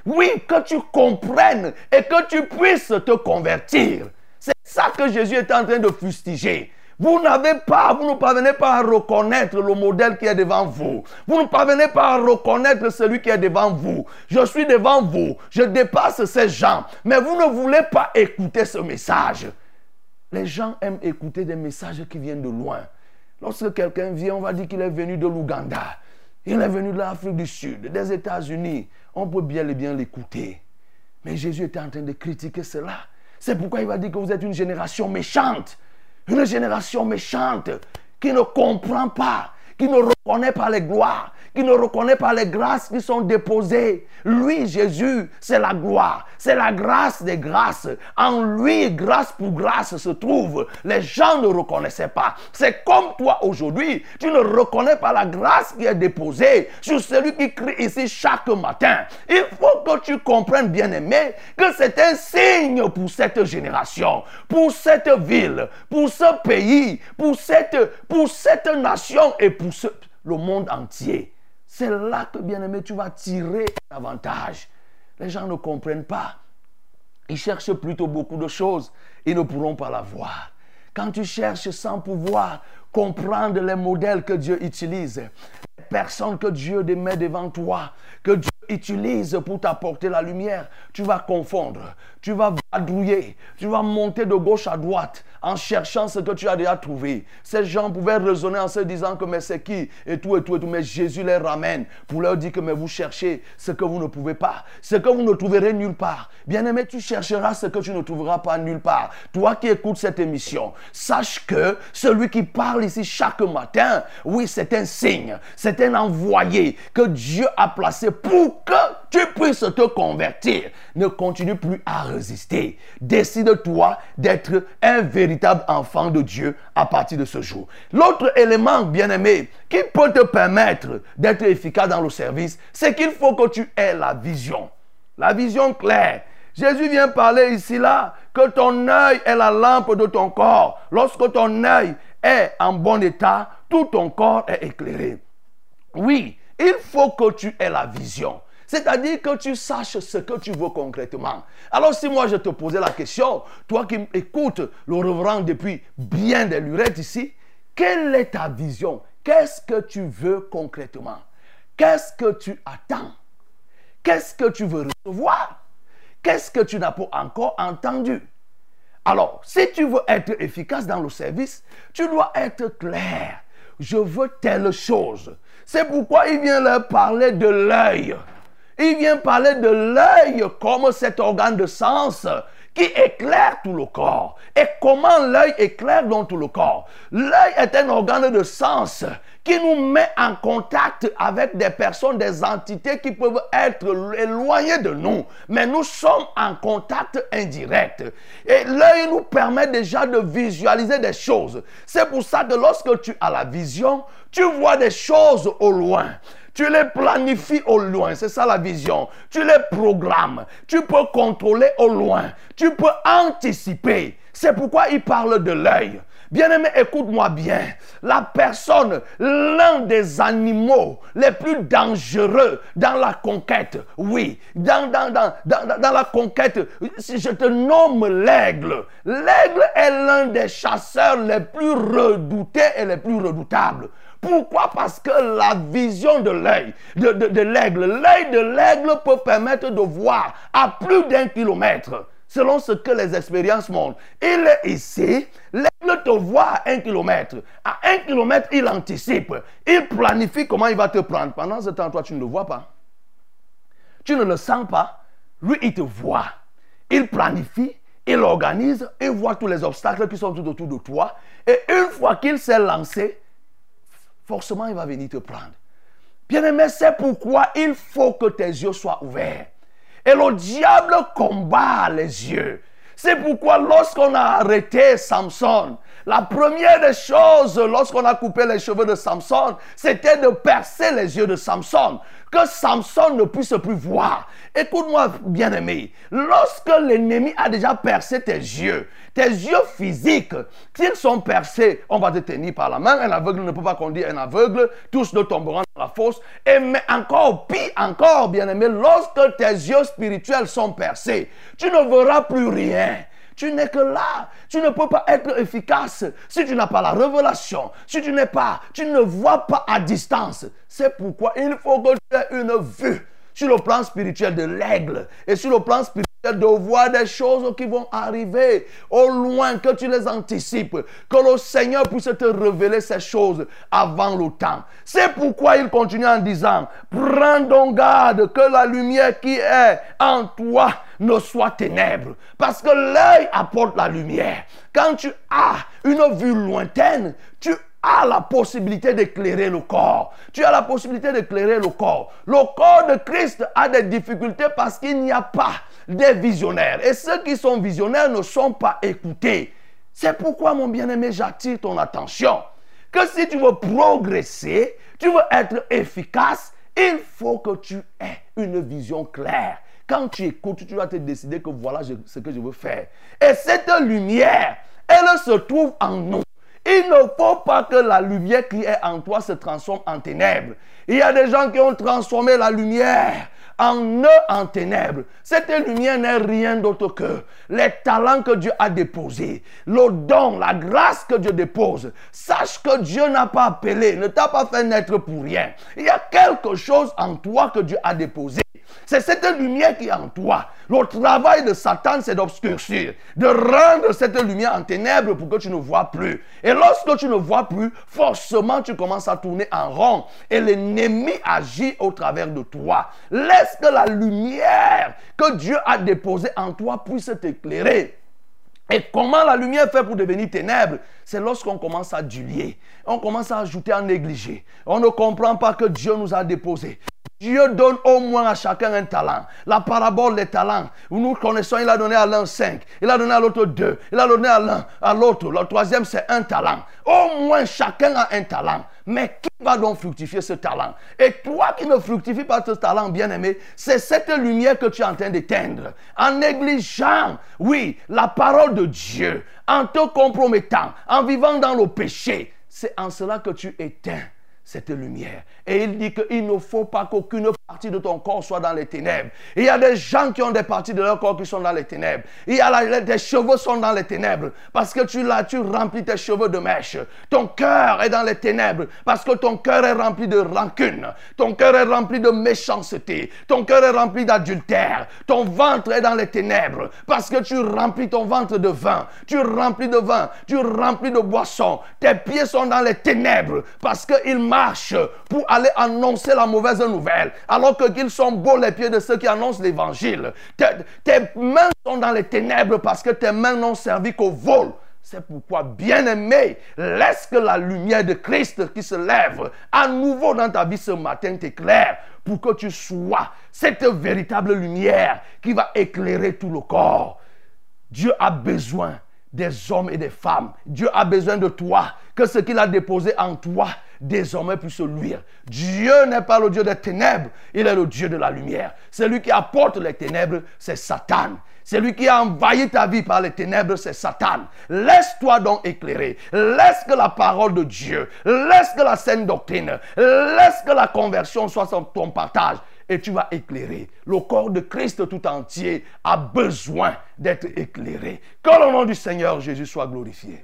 Oui, que tu comprennes et que tu puisses te convertir. C'est ça que Jésus est en train de fustiger. Vous n'avez pas, vous ne parvenez pas à reconnaître le modèle qui est devant vous. Vous ne parvenez pas à reconnaître celui qui est devant vous. Je suis devant vous. Je dépasse ces gens. Mais vous ne voulez pas écouter ce message. Les gens aiment écouter des messages qui viennent de loin. Lorsque quelqu'un vient, on va dire qu'il est venu de l'Ouganda. Il est venu de l'Afrique du Sud, des États-Unis. On peut bien et bien l'écouter. Mais Jésus était en train de critiquer cela. C'est pourquoi il va dire que vous êtes une génération méchante. Une génération méchante qui ne comprend pas, qui ne reconnaît pas les gloires, qui ne reconnaît pas les grâces qui sont déposées. Lui, Jésus, c'est la gloire, c'est la grâce des grâces. En lui, grâce pour grâce se trouve. Les gens ne reconnaissaient pas. C'est comme toi aujourd'hui, tu ne reconnais pas la grâce qui est déposée sur celui qui crie ici chaque matin. Il faut que tu comprennes, bien aimé, que c'est un signe pour cette génération, pour cette ville, pour ce pays, pour cette, pour cette nation et pour le monde entier. C'est là que, bien aimé, tu vas tirer davantage. Les gens ne comprennent pas. Ils cherchent plutôt beaucoup de choses. Ils ne pourront pas l'avoir. Quand tu cherches sans pouvoir comprendre les modèles que Dieu utilise, les personnes que Dieu met devant toi, que Dieu utilise pour t'apporter la lumière, tu vas confondre, tu vas vadrouiller, tu vas monter de gauche à droite en cherchant ce que tu as déjà trouvé. Ces gens pouvaient raisonner en se disant que mais c'est qui? Et tout et tout et tout, mais Jésus les ramène pour leur dire que mais vous cherchez ce que vous ne pouvez pas, ce que vous ne trouverez nulle part. Bien-aimé, tu chercheras ce que tu ne trouveras pas nulle part. Toi qui écoutes cette émission, sache que celui qui parle ici chaque matin, oui, c'est un signe, c'est un envoyé que Dieu a placé pour que tu puisses te convertir. Ne continue plus à résister. Décide-toi d'être un véritable enfant de Dieu à partir de ce jour. L'autre élément, bien-aimé, qui peut te permettre d'être efficace dans le service, c'est qu'il faut que tu aies la vision. La vision claire. Jésus vient parler ici là que ton œil est la lampe de ton corps. Lorsque ton œil est en bon état, tout ton corps est éclairé. Oui, il faut que tu aies la vision. C'est-à-dire que tu saches ce que tu veux concrètement. Alors si moi je te posais la question, toi qui écoutes le reverend depuis bien des lurettes ici, quelle est ta vision? Qu'est-ce que tu veux concrètement? Qu'est-ce que tu attends? Qu'est-ce que tu veux recevoir? Qu'est-ce que tu n'as pas encore entendu? Alors, si tu veux être efficace dans le service, tu dois être clair. Je veux telle chose. C'est pourquoi il vient leur parler de l'œil. Il vient parler de l'œil comme cet organe de sens qui éclaire tout le corps. Et comment l'œil éclaire dans tout le corps? L'œil est un organe de sens qui nous met en contact avec des personnes, des entités qui peuvent être éloignées de nous, mais nous sommes en contact indirect. Et l'œil nous permet déjà de visualiser des choses. C'est pour ça que lorsque tu as la vision, tu vois des choses au loin. Tu les planifies au loin, c'est ça la vision. Tu les programmes. Tu peux contrôler au loin. Tu peux anticiper. C'est pourquoi il parle de l'œil. Bien-aimé, écoute-moi bien. La personne, l'un des animaux les plus dangereux dans la conquête, oui, dans, dans, la conquête, si je te nomme l'aigle. L'aigle est l'un des chasseurs les plus redoutés et les plus redoutables. Pourquoi? Parce que la vision de l'œil, de, l'aigle, l'œil de l'aigle peut permettre de voir à plus d'un kilomètre, selon ce que les expériences montrent. Il est ici, l'aigle te voit à un kilomètre. À un kilomètre, il anticipe. Il planifie comment il va te prendre. Pendant ce temps, toi, tu ne le vois pas. Tu ne le sens pas. Lui, il te voit. Il planifie, il organise, il voit tous les obstacles qui sont tout autour de toi. Et une fois qu'il s'est lancé, forcément il va venir te prendre. Bien-aimé, c'est pourquoi il faut que tes yeux soient ouverts. Et le diable combat les yeux. C'est pourquoi lorsqu'on a arrêté Samson, la première des choses, lorsqu'on a coupé les cheveux de Samson, c'était de percer les yeux de Samson, que Samson ne puisse plus voir. Écoute-moi, bien-aimé, lorsque l'ennemi a déjà percé tes yeux, tes yeux physiques, s'ils sont percés, on va te tenir par la main. Un aveugle ne peut pas conduire un aveugle. Tous ne tomberont dans la fosse. Et mais encore pire, encore, bien-aimé, lorsque tes yeux spirituels sont percés, tu ne verras plus rien. Tu n'es que là. Tu ne peux pas être efficace si tu n'as pas la révélation. Si tu n'es pas, tu ne vois pas à distance. C'est pourquoi il faut que tu aies une vue sur le plan spirituel de l'aigle et sur le plan spirituel de voir des choses qui vont arriver au loin, que tu les anticipes, que le Seigneur puisse te révéler ces choses avant le temps. C'est pourquoi il continue en disant, prends donc garde que la lumière qui est en toi ne soit ténèbre. Parce que l'œil apporte la lumière. Quand tu as une vue lointaine, tu as la possibilité d'éclairer le corps. Tu as la possibilité d'éclairer le corps. Le corps de Christ a des difficultés parce qu'il n'y a pas des visionnaires. Et ceux qui sont visionnaires ne sont pas écoutés. C'est pourquoi, mon bien-aimé, j'attire ton attention. Que si tu veux progresser, tu veux être efficace, il faut que tu aies une vision claire. Quand tu écoutes, tu dois te décider que voilà ce que je veux faire. Et cette lumière, elle se trouve en nous. Il ne faut pas que la lumière qui est en toi se transforme en ténèbres. Il y a des gens qui ont transformé la lumière en eux en ténèbres. Cette lumière n'est rien d'autre que les talents que Dieu a déposés, le don, la grâce que Dieu dépose. Sache que Dieu n'a pas appelé, ne t'a pas fait naître pour rien. Il y a quelque chose en toi que Dieu a déposé. C'est cette lumière qui est en toi. Le travail de Satan, c'est d'obscurcir, de rendre cette lumière en ténèbres pour que tu ne vois plus. Et lorsque tu ne vois plus, forcément tu commences à tourner en rond et l'ennemi agit au travers de toi. Laisse que la lumière que Dieu a déposée en toi puisse t'éclairer. Et comment la lumière fait pour devenir ténèbres C'est lorsqu'on commence à dulier, on commence à ajouter, à négliger. On ne comprend pas que Dieu nous a déposé. Dieu donne au moins à chacun un talent. La parabole des talents, nous connaissons, il a donné à l'un cinq, il a donné à l'autre deux, il a donné à l'un, à l'autre. Le troisième, c'est un talent. Au moins chacun a un talent. Mais qui va donc fructifier ce talent? Et toi qui ne fructifie pas ce talent, bien-aimé, c'est cette lumière que tu es en train d'éteindre. En négligeant, oui, la parole de Dieu, en te compromettant, en vivant dans le péché. C'est en cela que tu éteins cette lumière. Et il dit qu'il ne faut pas qu'aucune partie de ton corps soit dans les ténèbres. Il y a des gens qui ont des parties de leur corps qui sont dans les ténèbres. Il y a des cheveux sont dans les ténèbres parce que tu l'as, tu remplis tes cheveux de mèches. Ton cœur est dans les ténèbres parce que ton cœur est rempli de rancune. Ton cœur est rempli de méchanceté. Ton cœur est rempli d'adultère. Ton ventre est dans les ténèbres parce que tu remplis ton ventre de vin. Tu remplis de vin. Tu remplis de boisson. Tes pieds sont dans les ténèbres parce qu'ils pour aller annoncer la mauvaise nouvelle. Alors que qu'ils sont beaux les pieds de ceux qui annoncent l'évangile. Tes, tes mains sont dans les ténèbres parce que tes mains n'ont servi qu'au vol. C'est pourquoi, bien-aimé, laisse que la lumière de Christ qui se lève à nouveau dans ta vie ce matin t'éclaire pour que tu sois cette véritable lumière qui va éclairer tout le corps. Dieu a besoin des hommes et des femmes. Dieu a besoin de toi, que ce qu'il a déposé en toi désormais puisse luire. Dieu n'est pas le Dieu des ténèbres, il est le Dieu de la lumière. Celui qui apporte les ténèbres, c'est Satan. Celui qui a envahi ta vie par les ténèbres, c'est Satan. Laisse-toi donc éclairer. Laisse que la parole de Dieu, laisse que la saine doctrine, laisse que la conversion soit ton partage et tu vas éclairer. Le corps de Christ tout entier a besoin d'être éclairé. Que le nom du Seigneur Jésus soit glorifié.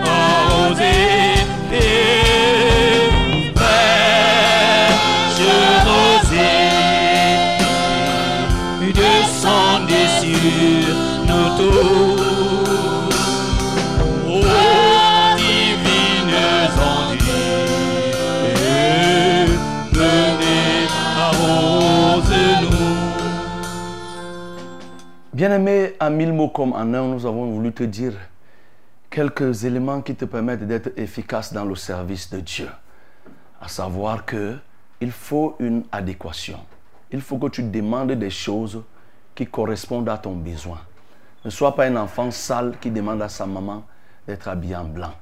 Bien-aimé, à mille mots comme en un, nous avons voulu te dire quelques éléments qui te permettent d'être efficace dans le service de Dieu. À savoir que il faut une adéquation. Il faut que tu demandes des choses qui correspondent à ton besoin. Ne sois pas un enfant sale qui demande à sa maman d'être habillé en blanc.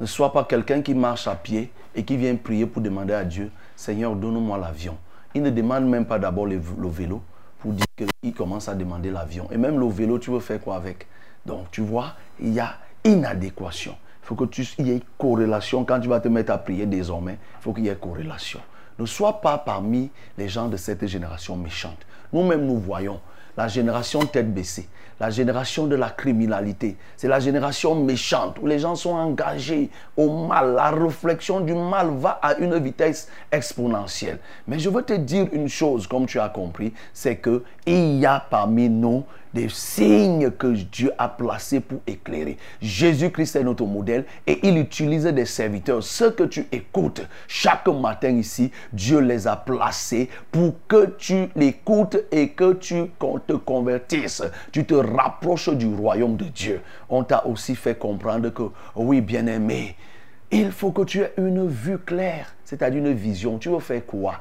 Ne sois pas quelqu'un qui marche à pied et qui vient prier pour demander à Dieu, Seigneur, donne-moi l'avion. Il ne demande même pas d'abord le vélo pour dire qu'il commence à demander l'avion. Et même le vélo, tu veux faire quoi avec? Donc, tu vois, il y a inadéquation. Il faut que tu y ait corrélation. Quand tu vas te mettre à prier désormais, il faut qu'il y ait corrélation. Ne sois pas parmi les gens de cette génération méchante. Nous-mêmes, nous voyons la génération tête baissée, la génération de la criminalité. C'est la génération méchante où les gens sont engagés au mal. La réflexion du mal va à une vitesse exponentielle. Mais je veux te dire une chose, comme tu as compris, c'est que il y a parmi nous des signes que Dieu a placés pour éclairer. Jésus-Christ est notre modèle et il utilise des serviteurs. Ceux que tu écoutes chaque matin ici, Dieu les a placés pour que tu l'écoutes et que tu te convertisses. Tu te rapproches du royaume de Dieu. On t'a aussi fait comprendre que, oui, bien-aimé, il faut que tu aies une vue claire, c'est-à-dire une vision. Tu veux faire quoi?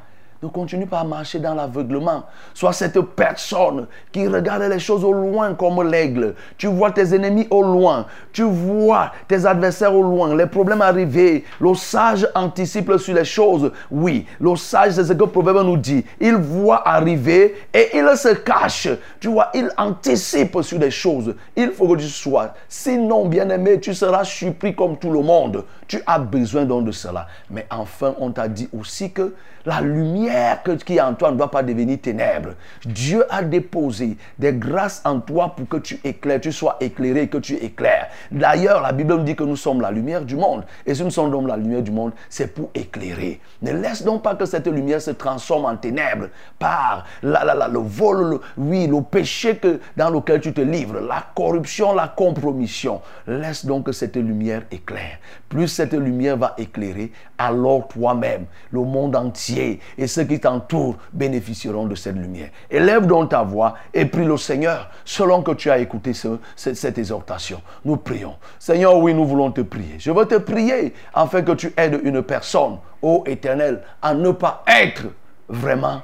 Ne continue pas à marcher dans l'aveuglement. Sois cette personne qui regarde les choses au loin comme l'aigle. Tu vois tes ennemis au loin. Tu vois tes adversaires au loin. Les problèmes arriver. Le sage anticipe sur les choses. Oui, le sage, c'est ce que le proverbe nous dit. Il voit arriver et il se cache. Tu vois, il anticipe sur les choses. Il faut que tu sois. Sinon, bien aimé, tu seras surpris comme tout le monde. Tu as besoin donc de cela. Mais enfin, on t'a dit aussi que la lumière qui est en toi ne doit pas devenir ténèbres. Dieu a déposé des grâces en toi pour que tu éclaires, tu sois éclairé que tu éclaires. D'ailleurs, la Bible nous dit que nous sommes la lumière du monde. Et si nous sommes donc la lumière du monde, c'est pour éclairer. Ne laisse donc pas que cette lumière se transforme en ténèbres par la- la- la- le vol, oui, le péché que, dans lequel tu te livres, la corruption, la compromission. Laisse donc que cette lumière éclaire. Plus cette lumière va éclairer, alors toi-même, le monde entier et ceux qui t'entourent bénéficieront de cette lumière. Élève donc ta voix et prie le Seigneur selon que tu as écouté ce- ce- cette exhortation. Nous prions. Seigneur, oui, nous voulons te prier. Je veux te prier afin que tu aides une personne, ô Éternel, à ne pas être vraiment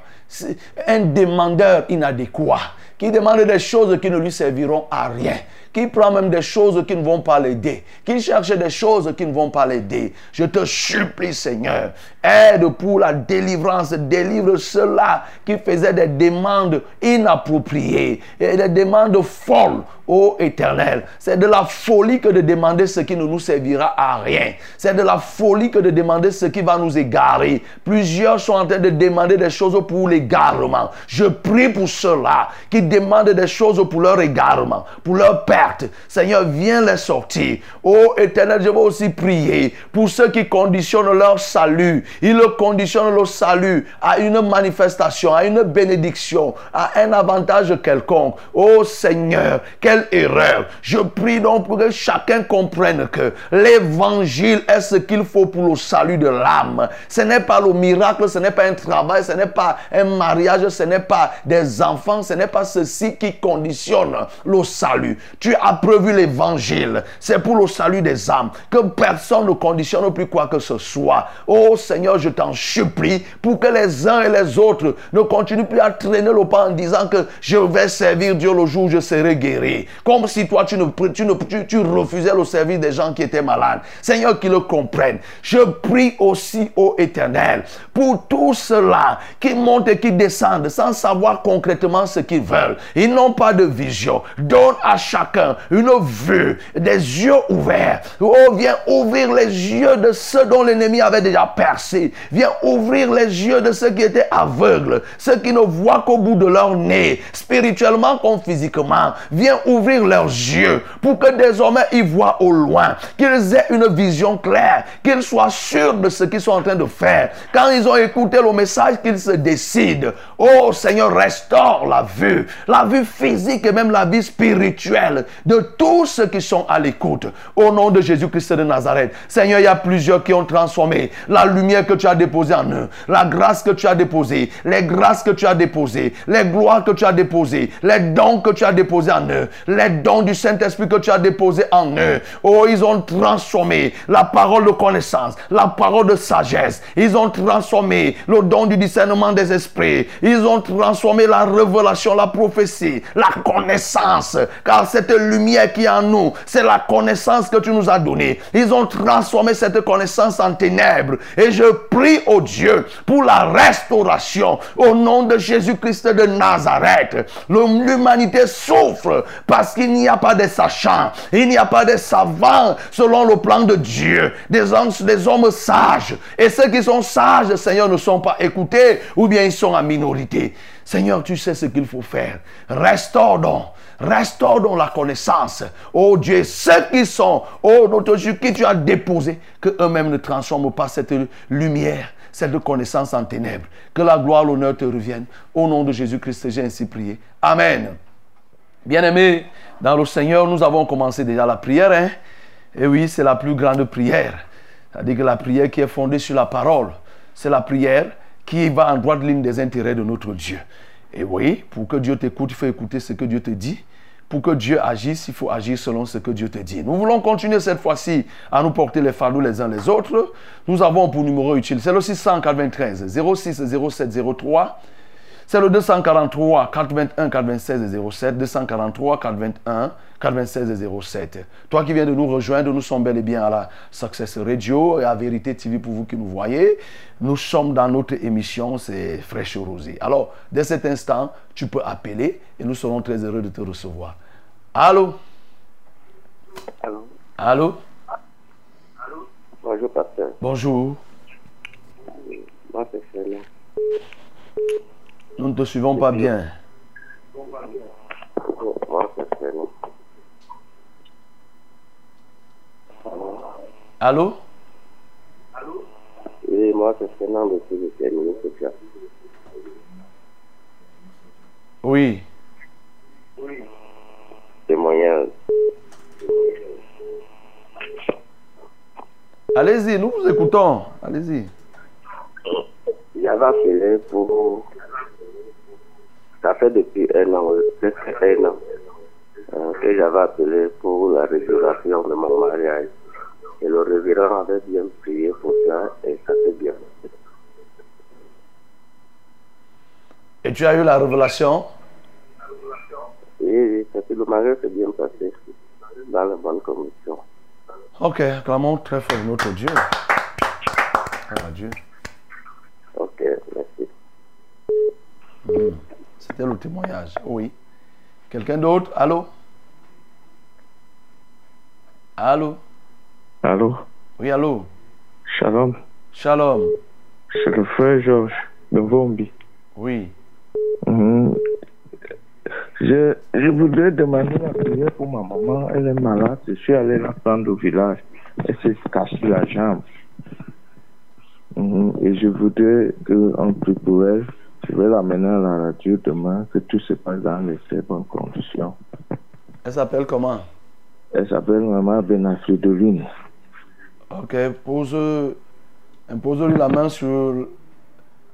un demandeur inadéquat qui demande des choses qui ne lui serviront à rien, qui prend même des choses qui ne vont pas l'aider, qui cherche des choses qui ne vont pas l'aider. Je te supplie, Seigneur, aide pour la délivrance, délivre ceux-là qui faisaient des demandes inappropriées et des demandes folles. Ô éternel, c'est de la folie que de demander ce qui ne nous servira à rien. C'est de la folie que de demander ce qui va nous égarer. Plusieurs sont en train de demander des choses pour l'égarement. Je prie pour ceux-là qui demandent des choses pour leur égarement, pour leur perte. Seigneur, viens les sortir. Ô éternel, je veux aussi prier pour ceux qui conditionnent leur salut. Ils le conditionnent le salut à une manifestation, à une bénédiction, à un avantage quelconque. Ô Seigneur, quelle erreur. Je prie donc pour que chacun comprenne que l'évangile est ce qu'il faut pour le salut de l'âme. Ce n'est pas le miracle, ce n'est pas un travail, ce n'est pas un mariage, ce n'est pas des enfants, ce n'est pas ceci qui conditionne le salut. Tu as prévu l'évangile. C'est pour le salut des âmes. Que personne ne conditionne plus quoi que ce soit. Oh Seigneur, je t'en supplie pour que les uns et les autres ne continuent plus à traîner le pas en disant que je vais servir Dieu le jour où je serai guéri. Comme si toi, tu, ne, tu, ne, tu, refusais le service des gens qui étaient malades. Seigneur, qu'ils le comprennent. Je prie aussi, ô Éternel, pour tous ceux-là qui montent et qui descendent sans savoir concrètement ce qu'ils veulent. Ils n'ont pas de vision. Donne à chacun une vue, des yeux ouverts. Oh, viens ouvrir les yeux de ceux dont l'ennemi avait déjà percé. Viens ouvrir les yeux de ceux qui étaient aveugles, ceux qui ne voient qu'au bout de leur nez, spirituellement comme physiquement. Viens ouvrir leurs yeux pour que désormais ils voient au loin, qu'ils aient une vision claire, qu'ils soient sûrs de ce qu'ils sont en train de faire. Quand ils ont écouté le message, qu'ils se décident. Oh Seigneur, restaure la vue, la vue physique et même la vie spirituelle de tous ceux qui sont à l'écoute. Au nom de Jésus-Christ de Nazareth. Seigneur, il y a plusieurs qui ont transformé la lumière que tu as déposée en eux, la grâce que tu as déposée, les grâces que tu as déposées, les gloires que tu as déposées, les dons que tu as déposés en eux, les dons du Saint-Esprit que tu as déposés en eux. Oh, ils ont transformé la parole de connaissance, la parole de sagesse. Ils ont transformé le don du discernement des esprits. Ils ont transformé la révélation, la la connaissance. Car cette lumière qui est en nous, c'est la connaissance que tu nous as donnée. Ils ont transformé cette connaissance en ténèbres. Et je prie au Dieu pour la restauration au nom de Jésus-Christ de Nazareth. L'humanité souffre parce qu'il n'y a pas de sachants, il n'y a pas de savants selon le plan de Dieu, des hommes, des hommes sages. Et ceux qui sont sages, Seigneur, ne sont pas écoutés ou bien ils sont en minorité. Seigneur, tu sais ce qu'il faut faire. Restaure donc. Restaure donc la connaissance. Oh Dieu, ceux qui sont, oh notre Dieu, qui tu as déposé, que eux-mêmes ne transforment pas cette lumière, cette connaissance en ténèbres. Que la gloire, l'honneur te reviennent. Au nom de Jésus-Christ, j'ai ainsi prié. Amen. Bien-aimés, dans le Seigneur, nous avons commencé déjà la prière. Hein? Et oui, c'est la plus grande prière. C'est-à-dire que la prière qui est fondée sur la parole, c'est la prière qui va en droite ligne des intérêts de notre Dieu. Et oui, pour que Dieu t'écoute, il faut écouter ce que Dieu te dit pour que Dieu agisse, il faut agir selon ce que Dieu te dit. Nous voulons continuer cette fois-ci à nous porter les fardeaux les uns les autres. Nous avons pour numéro utile, c'est le 693 06 07 03. C'est le 243 81 96 07. 243 81 96 07. Toi qui viens de nous rejoindre, nous sommes bel et bien à la Success Radio et à Vérité TV pour vous qui nous voyez. Nous sommes dans notre émission, c'est Fraîche Rosée. Alors, dès cet instant, tu peux appeler et nous serons très heureux de te recevoir. Allô? Allô? Allô? Bonjour, pasteur. Bonjour. Moi, c'est. Nous ne te suivons pas bien. Fernand. Allô? Oui, moi, c'est Fernand de social. Oui. Témoignage. Allez-y, nous vous écoutons. Allez-y. J'avais appelé pour. Ça fait depuis un an, presque un an, euh, que j'avais appelé pour la régulation de mon mariage. Et le révérend avait bien prié pour ça et ça s'est bien passé. Et tu as eu la révélation? Oui, oui, ça s'est- le mariage s'est bien passé dans les bonnes conditions. Ok, acclamons très fort notre Dieu. À Dieu. Ok, merci. C'était le témoignage. Oui. Quelqu'un d'autre? Allô? Allô? Allô, Oui, allô? shalom, Shalom. c'est le frère Georges de Vombi. Oui. Mhm. Je, je voudrais demander la prière pour ma maman. Elle est malade. Je suis allé la prendre au village. Elle s'est cassée la jambe. Mhm. Et je voudrais qu'on prie pour elle. Je vais l'amener à la radio demain, que tout se passe dans les très bonnes conditions. Elle s'appelle comment? Elle s'appelle Maman Benafridoline. Ok, pose, impose-lui la main sur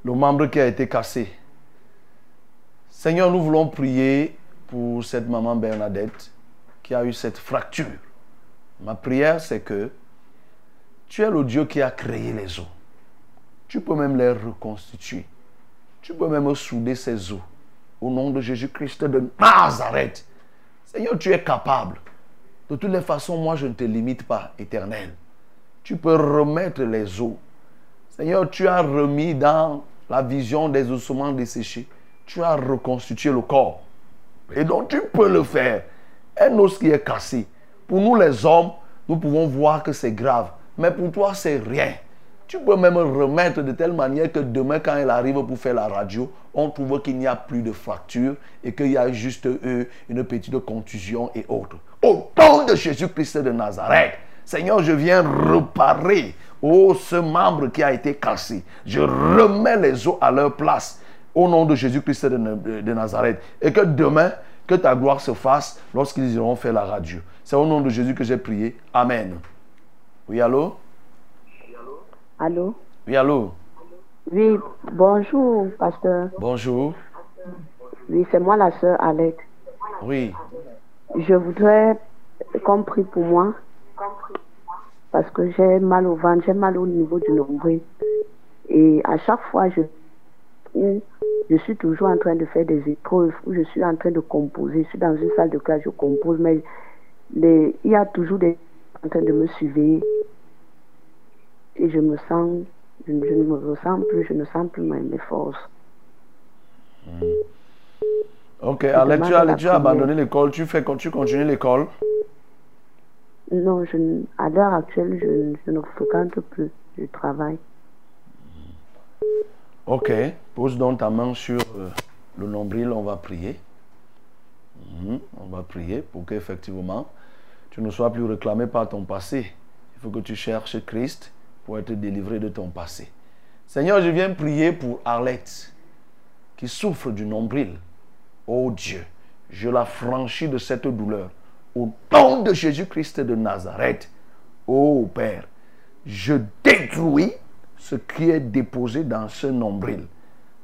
le membre qui a été cassé. Seigneur, nous voulons prier pour cette maman Bernadette qui a eu cette fracture. Ma prière, c'est que tu es le Dieu qui a créé les os. Tu peux même les reconstituer. Tu peux même souder ces os. Au nom de Jésus-Christ de Nazareth. Seigneur, tu es capable. De toutes les façons, moi, je ne te limite pas, éternel. Tu peux remettre les os. Seigneur, tu as remis dans la vision des ossements desséchés. Tu as reconstitué le corps. Et donc, tu peux le faire. Un os qui est cassé. Pour nous, les hommes, nous pouvons voir que c'est grave. Mais pour toi, c'est rien. Tu peux même remettre de telle manière que demain, quand elle arrive pour faire la radio, on trouve qu'il n'y a plus de fracture et qu'il y a juste euh, une petite contusion et autres. Au nom de Jésus-Christ de Nazareth, Seigneur, je viens réparer oh, ce membre qui a été cassé. Je remets les os à leur place au nom de Jésus-Christ de- de Nazareth. Et que demain, que ta gloire se fasse lorsqu'ils iront faire la radio. C'est au nom de Jésus que j'ai prié. Amen. Oui, allô? Allô? Oui, allô? Oui, bonjour, pasteur. Bonjour. Oui, c'est moi la sœur Alex. Oui. Je voudrais qu'on prie pour moi parce que j'ai mal au ventre, j'ai mal au niveau du nombril. Et à chaque fois, je, je suis toujours en train de faire des épreuves, où je suis en train de composer. Je suis dans une salle de classe, je compose, mais les, il y a toujours des en train de me suivre. Et je me sens, je, je ne me ressens plus, je ne sens plus mes, mes forces. Ok, Alex, tu as, tu abandonné l'école. Tu, fais, tu continues l'école. Non, je, à l'heure actuelle, je, je ne fréquente plus. Je travaille. Ok. Pose donc ta main sur euh, le nombril. On va prier. Mhm, On va prier pour qu'effectivement, tu ne sois plus réclamé par ton passé. Il faut que tu cherches Christ pour être délivré de ton passé. Seigneur, je viens prier pour Arlette qui souffre du nombril. Oh Dieu, je la franchis de cette douleur. Au nom de Jésus-Christ de Nazareth, oh Père, je détruis ce qui est déposé dans ce nombril.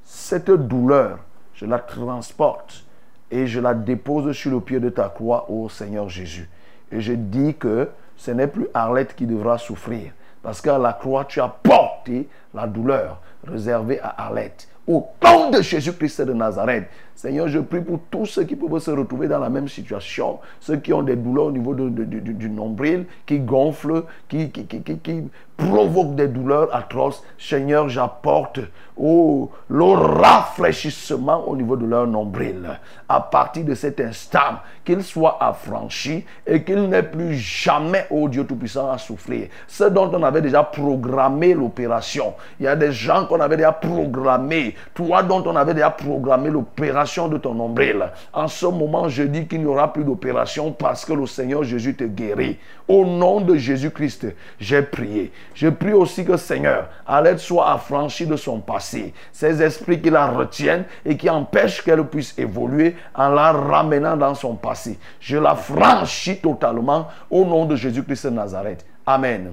Cette douleur, je la transporte et je la dépose sur le pied de ta croix, ô Seigneur Jésus. Et je dis que ce n'est plus Arlette qui devra souffrir, parce qu'à la croix, tu as porté la douleur réservée à Arlette. Au nom de Jésus-Christ de Nazareth, Seigneur, je prie pour tous ceux qui peuvent se retrouver dans la même situation, ceux qui ont des douleurs au niveau de- du, nombril, qui gonflent, qui, qui- qui provoquent des douleurs atroces. Seigneur, j'apporte oh, le rafraîchissement au niveau de leur nombril. À partir de cet instant, qu'ils soient affranchis et qu'ils n'aient plus jamais, oh Dieu Tout-Puissant, à souffrir. Ce dont on avait déjà programmé l'opération. Il y a des gens qu'on avait déjà programmé. Toi dont on avait déjà programmé l'opération de ton nombril. En ce moment, je dis qu'il n'y aura plus d'opération parce que le Seigneur Jésus te guérit. Au nom de Jésus-Christ, j'ai prié. Je prie aussi que Seigneur, Alette soit affranchie de son passé. Ces esprits qui la retiennent et qui empêchent qu'elle puisse évoluer en la ramenant dans son passé. Je la franchis totalement au nom de Jésus-Christ de Nazareth. Amen.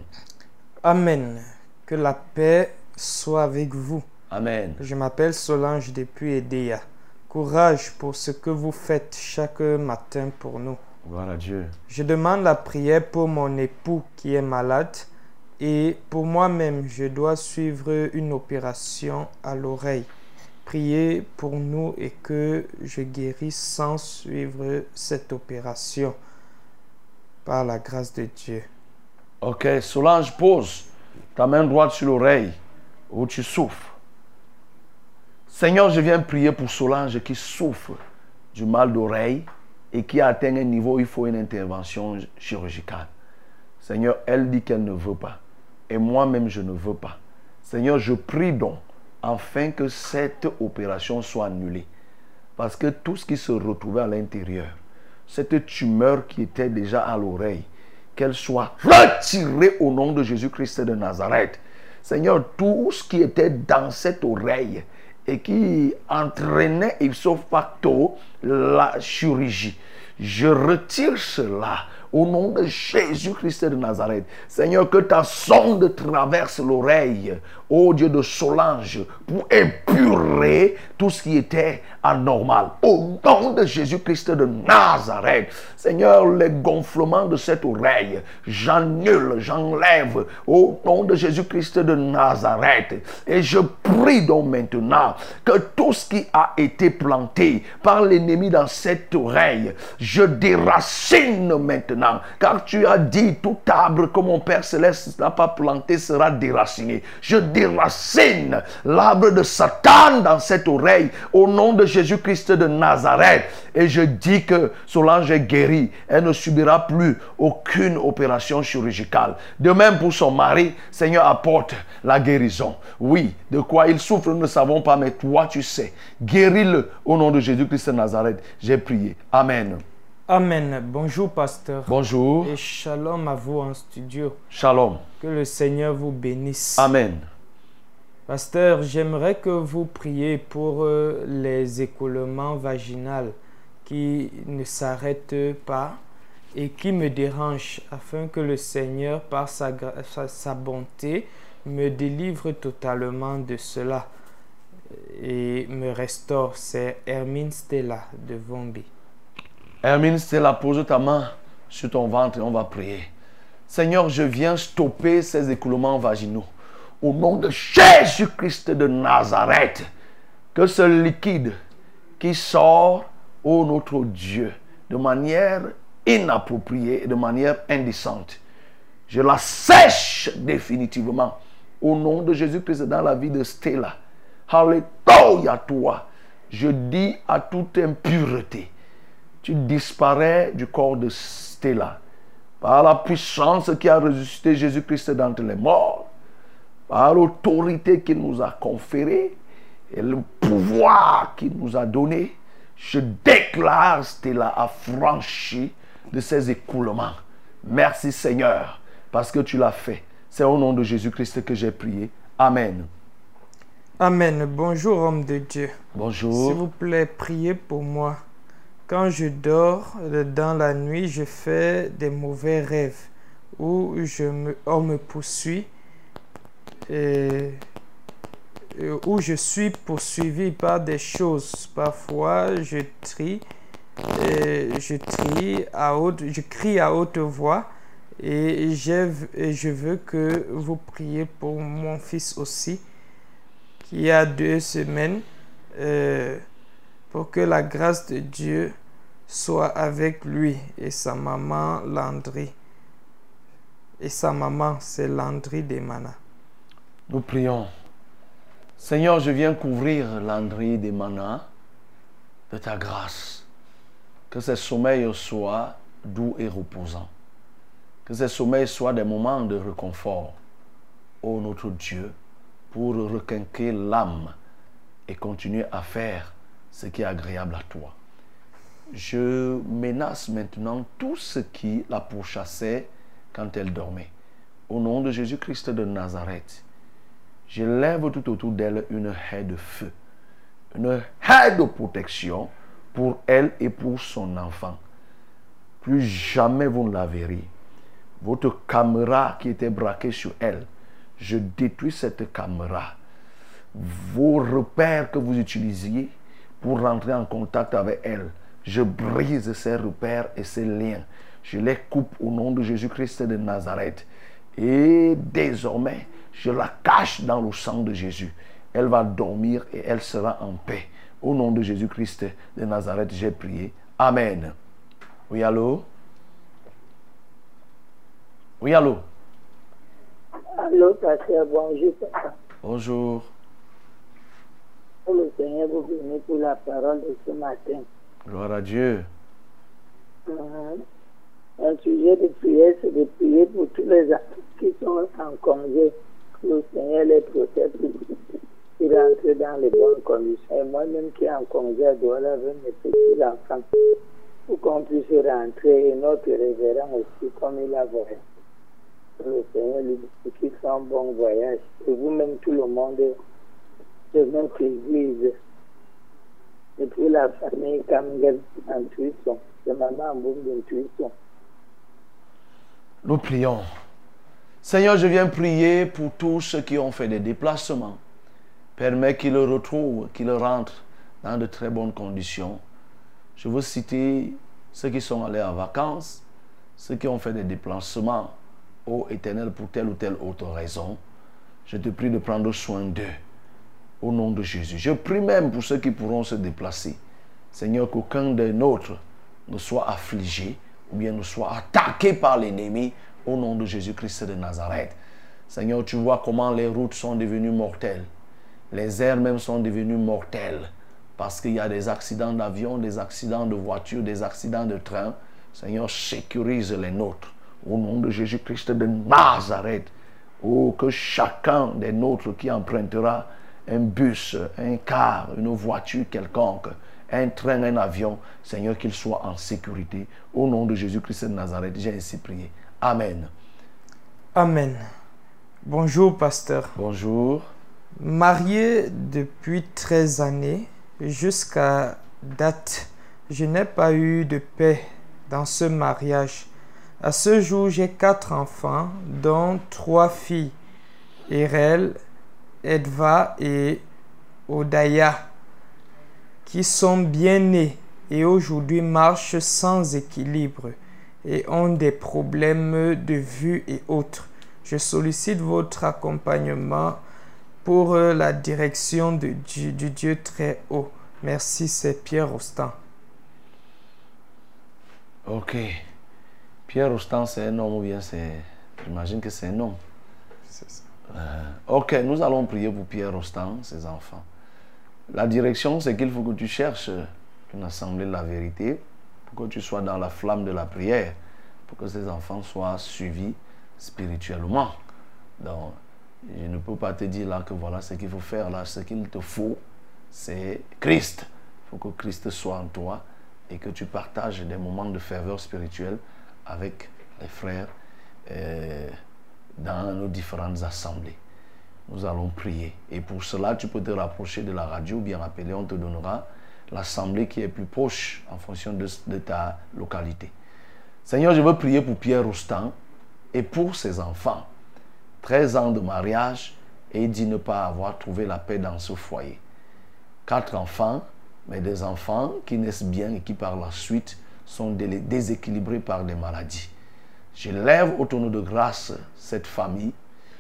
Amen. Que la paix soit avec vous. Amen. Je m'appelle Solange depuis Edea. Courage pour ce que vous faites chaque matin pour nous. Gloire à Dieu. Je demande la prière pour mon époux qui est malade et pour moi-même, je dois suivre une opération à l'oreille. Priez pour nous et que je guérisse sans suivre cette opération par la grâce de Dieu. Ok, Solange, pose ta main droite sur l'oreille où tu souffres. Seigneur, je viens prier pour Solange qui souffre du mal d'oreille et qui atteint un niveau où il faut une intervention chirurgicale. Seigneur, elle dit qu'elle ne veut pas. Et moi-même, je ne veux pas. Seigneur, je prie donc afin que cette opération soit annulée. Parce que tout ce qui se retrouvait à l'intérieur, cette tumeur qui était déjà à l'oreille, qu'elle soit retirée au nom de Jésus-Christ de Nazareth. Seigneur, tout ce qui était dans cette oreille et qui entraînait ipso facto la chirurgie, je retire cela au nom de Jésus-Christ de Nazareth. Seigneur, que ta sonde traverse l'oreille, ô Dieu de Solange, pour épurer tout ce qui était anormal. Au nom de Jésus-Christ de Nazareth. Seigneur, les gonflements de cette oreille, j'annule, j'enlève au nom de Jésus-Christ de Nazareth. Et je prie donc maintenant que tout ce qui a été planté par l'ennemi dans cette oreille, je déracine maintenant. Car tu as dit, tout arbre que mon Père Céleste n'a pas planté sera déraciné. Je l'arbre de Satan dans cette oreille au nom de Jésus-Christ de Nazareth. Et je dis que Solange est guérie. Elle ne subira plus aucune opération chirurgicale. De même pour son mari, Seigneur apporte la guérison. Oui, de quoi il souffre, nous ne savons pas, mais toi tu sais. Guéris-le au nom de Jésus-Christ de Nazareth. J'ai prié. Amen. Amen. Bonjour, pasteur. Bonjour. Et shalom à vous en studio. Shalom. Que le Seigneur vous bénisse. Amen. Pasteur, j'aimerais que vous priez pour euh, les écoulements vaginaux qui ne s'arrêtent pas et qui me dérangent afin que le Seigneur, par sa, sa bonté, me délivre totalement de cela et me restaure. C'est Hermine Stella de Vombi. Hermine Stella, pose ta main sur ton ventre et on va prier. Seigneur, je viens stopper ces écoulements vaginaux. Au nom de Jésus-Christ de Nazareth, que ce liquide qui sort, ô notre Dieu, de manière inappropriée et de manière indécente, je la sèche définitivement. Au nom de Jésus-Christ dans la vie de Stella. Alléluia toi. Je dis à toute impureté, tu disparais du corps de Stella par la puissance qui a ressuscité Jésus-Christ d'entre les morts, par l'autorité qu'il nous a conférée et le pouvoir qu'il nous a donné. Je déclare Stella affranchie de ses écoulements. Merci Seigneur, parce que tu l'as fait. C'est au nom de Jésus-Christ que j'ai prié. Amen. Amen. Bonjour, homme de Dieu. Bonjour. S'il vous plaît, priez pour moi. Quand je dors dans la nuit, je fais des mauvais rêves où je me, on me poursuit où je suis poursuivi par des choses. Parfois, je trie je, crie à haute, je crie à haute voix et je veux que vous priez pour mon fils aussi, qui a deux semaines, euh, pour que la grâce de Dieu soit avec lui et sa maman Landry. Et sa maman, c'est Landry Demana. Nous prions. Seigneur, je viens couvrir Landry Demana de ta grâce. Que ce sommeil soit doux et reposant. Que ce sommeil soit des moments de réconfort, ô notre Dieu, pour requinquer l'âme et continuer à faire ce qui est agréable à toi. Je menace maintenant tout ce qui la pourchassait quand elle dormait. Au nom de Jésus-Christ de Nazareth, je lève tout autour d'elle une haie de feu, une haie de protection pour elle et pour son enfant. Plus jamais vous ne la verrez. Votre caméra qui était braquée sur elle, je détruis cette caméra. Vos repères que vous utilisiez pour rentrer en contact avec elle, je brise ces repères et ces liens. Je les coupe au nom de Jésus-Christ de Nazareth. Et désormais, je la cache dans le sang de Jésus. Elle va dormir et elle sera en paix. Au nom de Jésus-Christ de Nazareth, j'ai prié. Amen. Oui, allô? Oui, allô? Allô, pasteur, bonjour. Bonjour. Le Seigneur vous bénisse pour la parole de ce matin. Gloire à Dieu. Euh, Un sujet de prière, c'est de prier pour tous les artistes qui sont en congé. Le Seigneur les protège qu'ils rentrent dans les bonnes conditions. Et moi-même qui en congé à Douala avec mes petits enfants, pour qu'on puisse rentrer et notre révérend aussi comme il a voyagé. Le Seigneur lui dise qu'il soit un bon voyage. Et vous-même, tout le monde de notre église. Et puis la famille Kamgel en Tuisson. C'est maman Mboum de Tuisson. Nous prions. Seigneur, je viens prier pour tous ceux qui ont fait des déplacements. Permets qu'ils le retrouvent, qu'ils rentrent dans de très bonnes conditions. Je veux citer ceux qui sont allés en vacances, ceux qui ont fait des déplacements, ô Éternel, pour telle ou telle autre raison. Je te prie de prendre soin d'eux. Au nom de Jésus. Je prie même pour ceux qui pourront se déplacer. Seigneur, qu'aucun des nôtres ne soit affligé ou bien ne soit attaqué par l'ennemi au nom de Jésus-Christ de Nazareth. Seigneur, tu vois comment les routes sont devenues mortelles. Les airs même sont devenus mortels parce qu'il y a des accidents d'avion, des accidents de voiture, des accidents de train. Seigneur, sécurise les nôtres au nom de Jésus-Christ de Nazareth. Oh, que chacun des nôtres qui empruntera un bus, un car, une voiture quelconque, un train, un avion, Seigneur, qu'il soit en sécurité. Au nom de Jésus-Christ de Nazareth, j'ai ainsi prié. Amen. Amen. Bonjour, pasteur. Bonjour. Marié depuis 13 années, jusqu'à date, je n'ai pas eu de paix dans ce mariage. À ce jour, j'ai quatre enfants, dont trois filles, Erel, Edva et Odaya, qui sont bien nés et aujourd'hui marchent sans équilibre et ont des problèmes de vue et autres. Je sollicite votre accompagnement pour euh, la direction de Dieu, du Dieu très haut. Merci, c'est Pierre Rostand. Ok. Pierre Rostand, c'est un homme ou bien c'est. J'imagine que c'est un homme. C'est ça. Euh, ok, nous allons prier pour Pierre Rostand, ses enfants. La direction, c'est qu'il faut que tu cherches une assemblée de la vérité, pour que tu sois dans la flamme de la prière, pour que ces enfants soient suivis spirituellement. Donc, je ne peux pas te dire là que voilà ce qu'il faut faire. Là, ce qu'il te faut, c'est Christ. Il faut que Christ soit en toi et que tu partages des moments de ferveur spirituelle avec les frères euh, dans nos différentes assemblées. Nous allons prier. Et pour cela, tu peux te rapprocher de la radio ou bien appeler, on te donnera l'assemblée qui est plus proche en fonction de, ta localité. Seigneur, je veux prier pour Pierre Roustan et pour ses enfants. 13 ans de mariage et il dit ne pas avoir trouvé la paix dans ce foyer. Quatre enfants, mais des enfants qui naissent bien et qui par la suite sont dé- déséquilibrés par des maladies. Je lève au tonneau de grâce cette famille.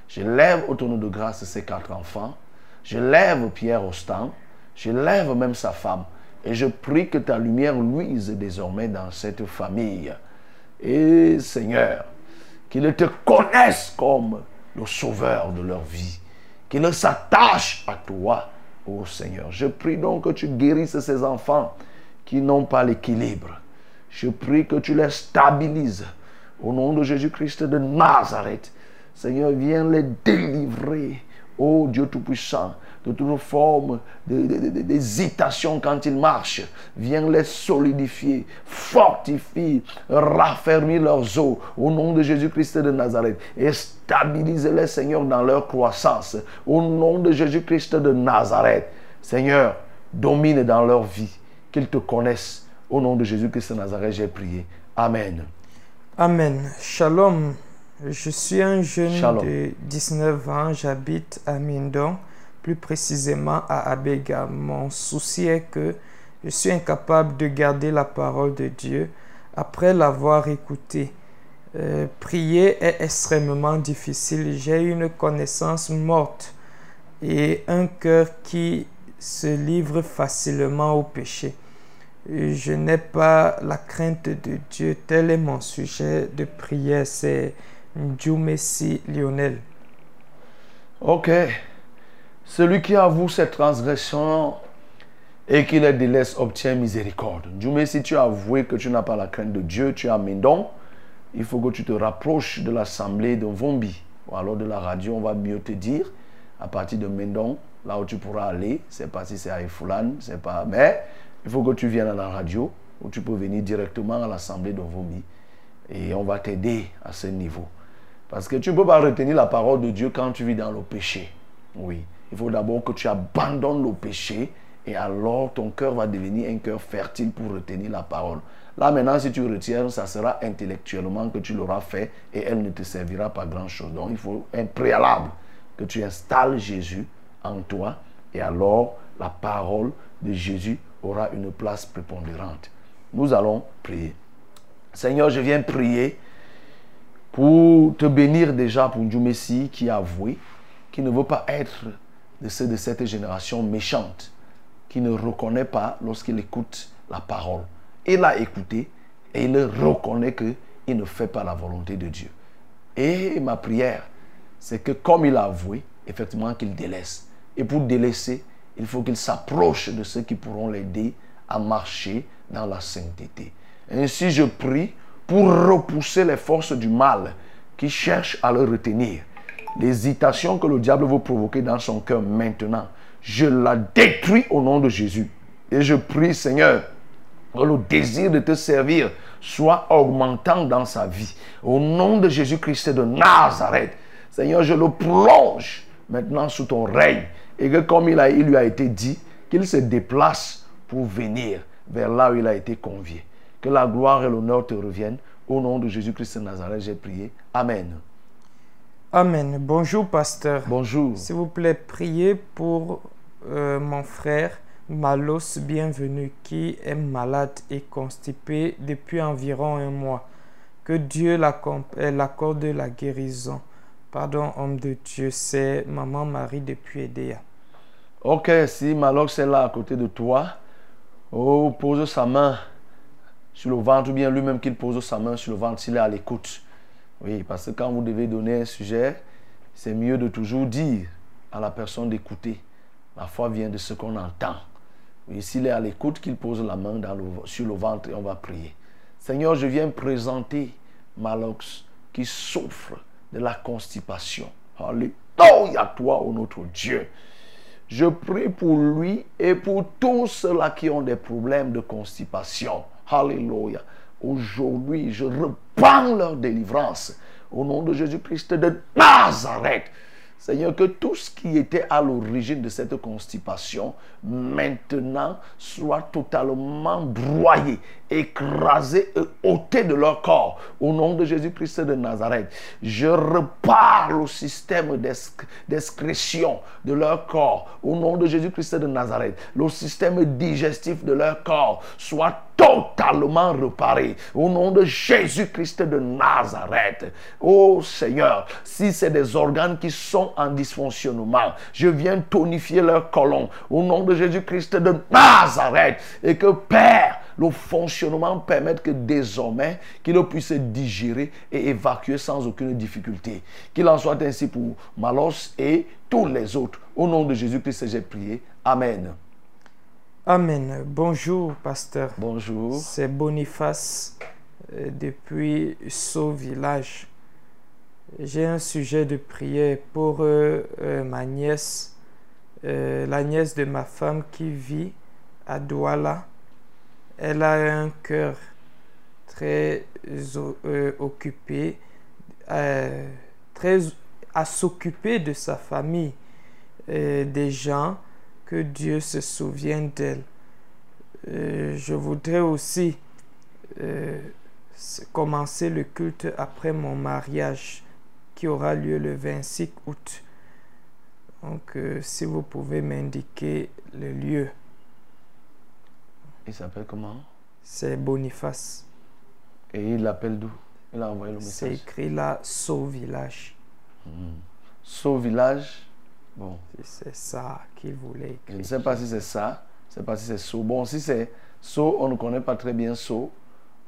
Je lève au tonneau de grâce ces quatre enfants. Je lève Pierre Austin. Je lève même sa femme. Et je prie que ta lumière luise désormais dans cette famille. Et Seigneur, qu'ils te connaissent comme le sauveur de leur vie. Qu'ils s'attachent à toi, ô Seigneur. Je prie donc que tu guérisses ces enfants qui n'ont pas l'équilibre. Je prie que tu les stabilises. Au nom de Jésus-Christ de Nazareth. Seigneur, viens les délivrer. Ô Dieu Tout-Puissant, de toute forme d'hésitation quand ils marchent. Viens les solidifier, fortifier, raffermir leurs os. Au nom de Jésus-Christ de Nazareth. Et stabilise-les, Seigneur, dans leur croissance. Au nom de Jésus-Christ de Nazareth. Seigneur, domine dans leur vie. Qu'ils te connaissent. Au nom de Jésus-Christ de Nazareth, j'ai prié. Amen. Amen. Shalom. Je suis un jeune Shalom. de 19 ans. J'habite à Mindon, plus précisément à Abega. Mon souci est que je suis incapable de garder la parole de Dieu après l'avoir écoutée. Euh, prier est extrêmement difficile. J'ai une connaissance morte et un cœur qui se livre facilement au péché. Je n'ai pas la crainte de Dieu. Tel est mon sujet de prière. C'est Messi Lionel. Ok. Celui qui avoue ses transgressions et qui les délaisse obtient miséricorde. Si tu as avoué que tu n'as pas la crainte de Dieu, tu as Médon, il faut que tu te rapproches de l'assemblée de Vombi ou alors de la radio, on va mieux te dire. À partir de Médon, là où tu pourras aller, c'est pas si c'est à Efoulan, c'est pas. Mais il faut que tu viennes à la radio où tu peux venir directement à l'assemblée de Vombi et on va t'aider à ce niveau. Parce que tu ne peux pas retenir la parole de Dieu quand tu vis dans le péché. Oui. Il faut d'abord que tu abandonnes le péché et alors ton cœur va devenir un cœur fertile pour retenir la parole. Là maintenant, si tu retiens, ça sera intellectuellement que tu l'auras fait et elle ne te servira pas grand-chose. Donc il faut un préalable que tu installes Jésus en toi et alors la parole de Jésus aura une place prépondérante. Nous allons prier. Seigneur, je viens prier pour te bénir déjà pour Dieu Messie qui a avoué, qui ne veut pas être de de cette génération méchante, qui ne reconnaît pas lorsqu'il écoute la parole. Il a écouté et il reconnaît qu'il ne fait pas la volonté de Dieu. Et ma prière, c'est que comme il a avoué, effectivement qu'il délaisse. Et pour délaisser, il faut qu'il s'approche de ceux qui pourront l'aider à marcher dans la sainteté. Ainsi, je prie pour repousser les forces du mal qui cherchent à le retenir. L'hésitation que le diable veut provoquer dans son cœur maintenant, je la détruis au nom de Jésus. Et je prie, Seigneur, que le désir de te servir soit augmentant dans sa vie. Au nom de Jésus-Christ de Nazareth, Seigneur, je le plonge maintenant sous ton règne. Et que comme il, a, il lui a été dit, qu'il se déplace pour venir vers là où il a été convié. Que la gloire et l'honneur te reviennent. Au nom de Jésus-Christ de Nazareth, j'ai prié. Amen. Amen. Bonjour, pasteur. Bonjour. S'il vous plaît, priez pour euh, mon frère Malos Bienvenu qui est malade et constipé depuis environ un mois. Que Dieu euh, l'accorde la guérison. Pardon, homme de Dieu, c'est Maman Marie depuis Edea. Ok, si Malox est là à côté de toi, oh, pose sa main sur le ventre, ou bien lui-même qu'il pose sa main sur le ventre s'il est à l'écoute. Oui, parce que quand vous devez donner un sujet, c'est mieux de toujours dire à la personne d'écouter. La foi vient de ce qu'on entend. Oui, s'il est à l'écoute, qu'il pose la main sur le ventre et on va prier. Seigneur, je viens présenter Malox qui souffre de la constipation. Alléluia, toi, ô notre Dieu. Je prie pour lui et pour tous ceux-là qui ont des problèmes de constipation. Alléluia. Aujourd'hui, je reprends leur délivrance au nom de Jésus-Christ de Nazareth. Seigneur, que tout ce qui était à l'origine de cette constipation, maintenant, soit totalement broyé, écrasé et ôté de leur corps. Au nom de Jésus-Christ de Nazareth, je reparle au système d'exc- d'excrétion de leur corps. Au nom de Jésus-Christ de Nazareth, le système digestif de leur corps soit totalement réparé. Au nom de Jésus-Christ de Nazareth. Oh Seigneur, si c'est des organes qui sont en dysfonctionnement, je viens tonifier leur colon. Au nom de Jésus-Christ de Nazareth. Et que Père, le fonctionnement permette que désormais, qu'il puisse digérer et évacuer sans aucune difficulté. Qu'il en soit ainsi pour Malos et tous les autres. Au nom de Jésus-Christ, j'ai prié. Amen. Amen. Bonjour, pasteur. Bonjour. C'est Boniface euh, depuis Sceaux Village. J'ai un sujet de prière pour euh, euh, ma nièce, euh, la nièce de ma femme qui vit à Douala. Elle a un cœur très occupé, très à s'occuper de sa famille, des gens, que Dieu se souvienne d'elle. Je voudrais aussi commencer le culte après mon mariage qui aura lieu le 26 août. Donc, euh, si vous pouvez m'indiquer le lieu, Il s'appelle comment? C'est Boniface. Et il l'appelle d'où? Il a envoyé le C'est message. écrit là, Sceaux Village. Sceaux Village? Bon. C'est ça qu'il voulait Je écrire. ne sais pas si c'est ça. Je ne sais pas si c'est Sceaux. Bon, si c'est Sceaux, on ne connaît pas très bien Sceaux.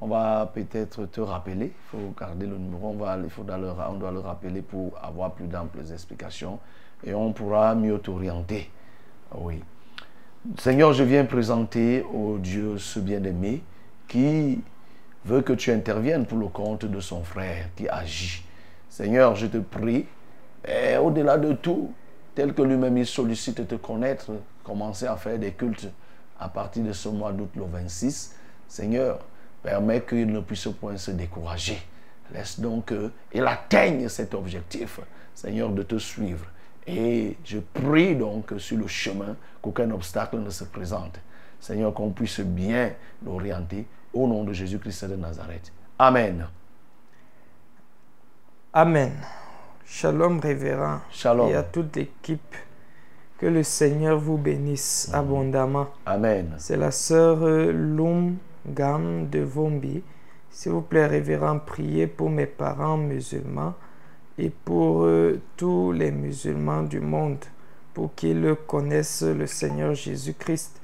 On va peut-être te rappeler. Il faut garder le numéro. On, va, il on doit le rappeler pour avoir plus d'amples explications. Et on pourra mieux t'orienter. Oui. Seigneur, je viens présenter au Dieu ce bien-aimé qui veut que tu interviennes pour le compte de son frère qui agit. Seigneur, je te prie, et au-delà de tout, tel que lui-même il sollicite te connaître, commencer à faire des cultes à partir de ce mois d'août le 26, Seigneur, permets qu'il ne puisse point se décourager. Laisse donc qu'il atteigne cet objectif, Seigneur, de te suivre. Et je prie donc sur le chemin qu'aucun obstacle ne se présente. Seigneur, qu'on puisse bien l'orienter au nom de Jésus-Christ de Nazareth. Amen. Amen. Shalom, révérend. Shalom. Et à toute l'équipe. Que le Seigneur vous bénisse abondamment. Amen. C'est la sœur euh, Loum Gam de Vombi. S'il vous plaît, révérend, priez pour mes parents musulmans et pour euh, tous les musulmans du monde, pour qu'ils connaissent le Seigneur Jésus-Christ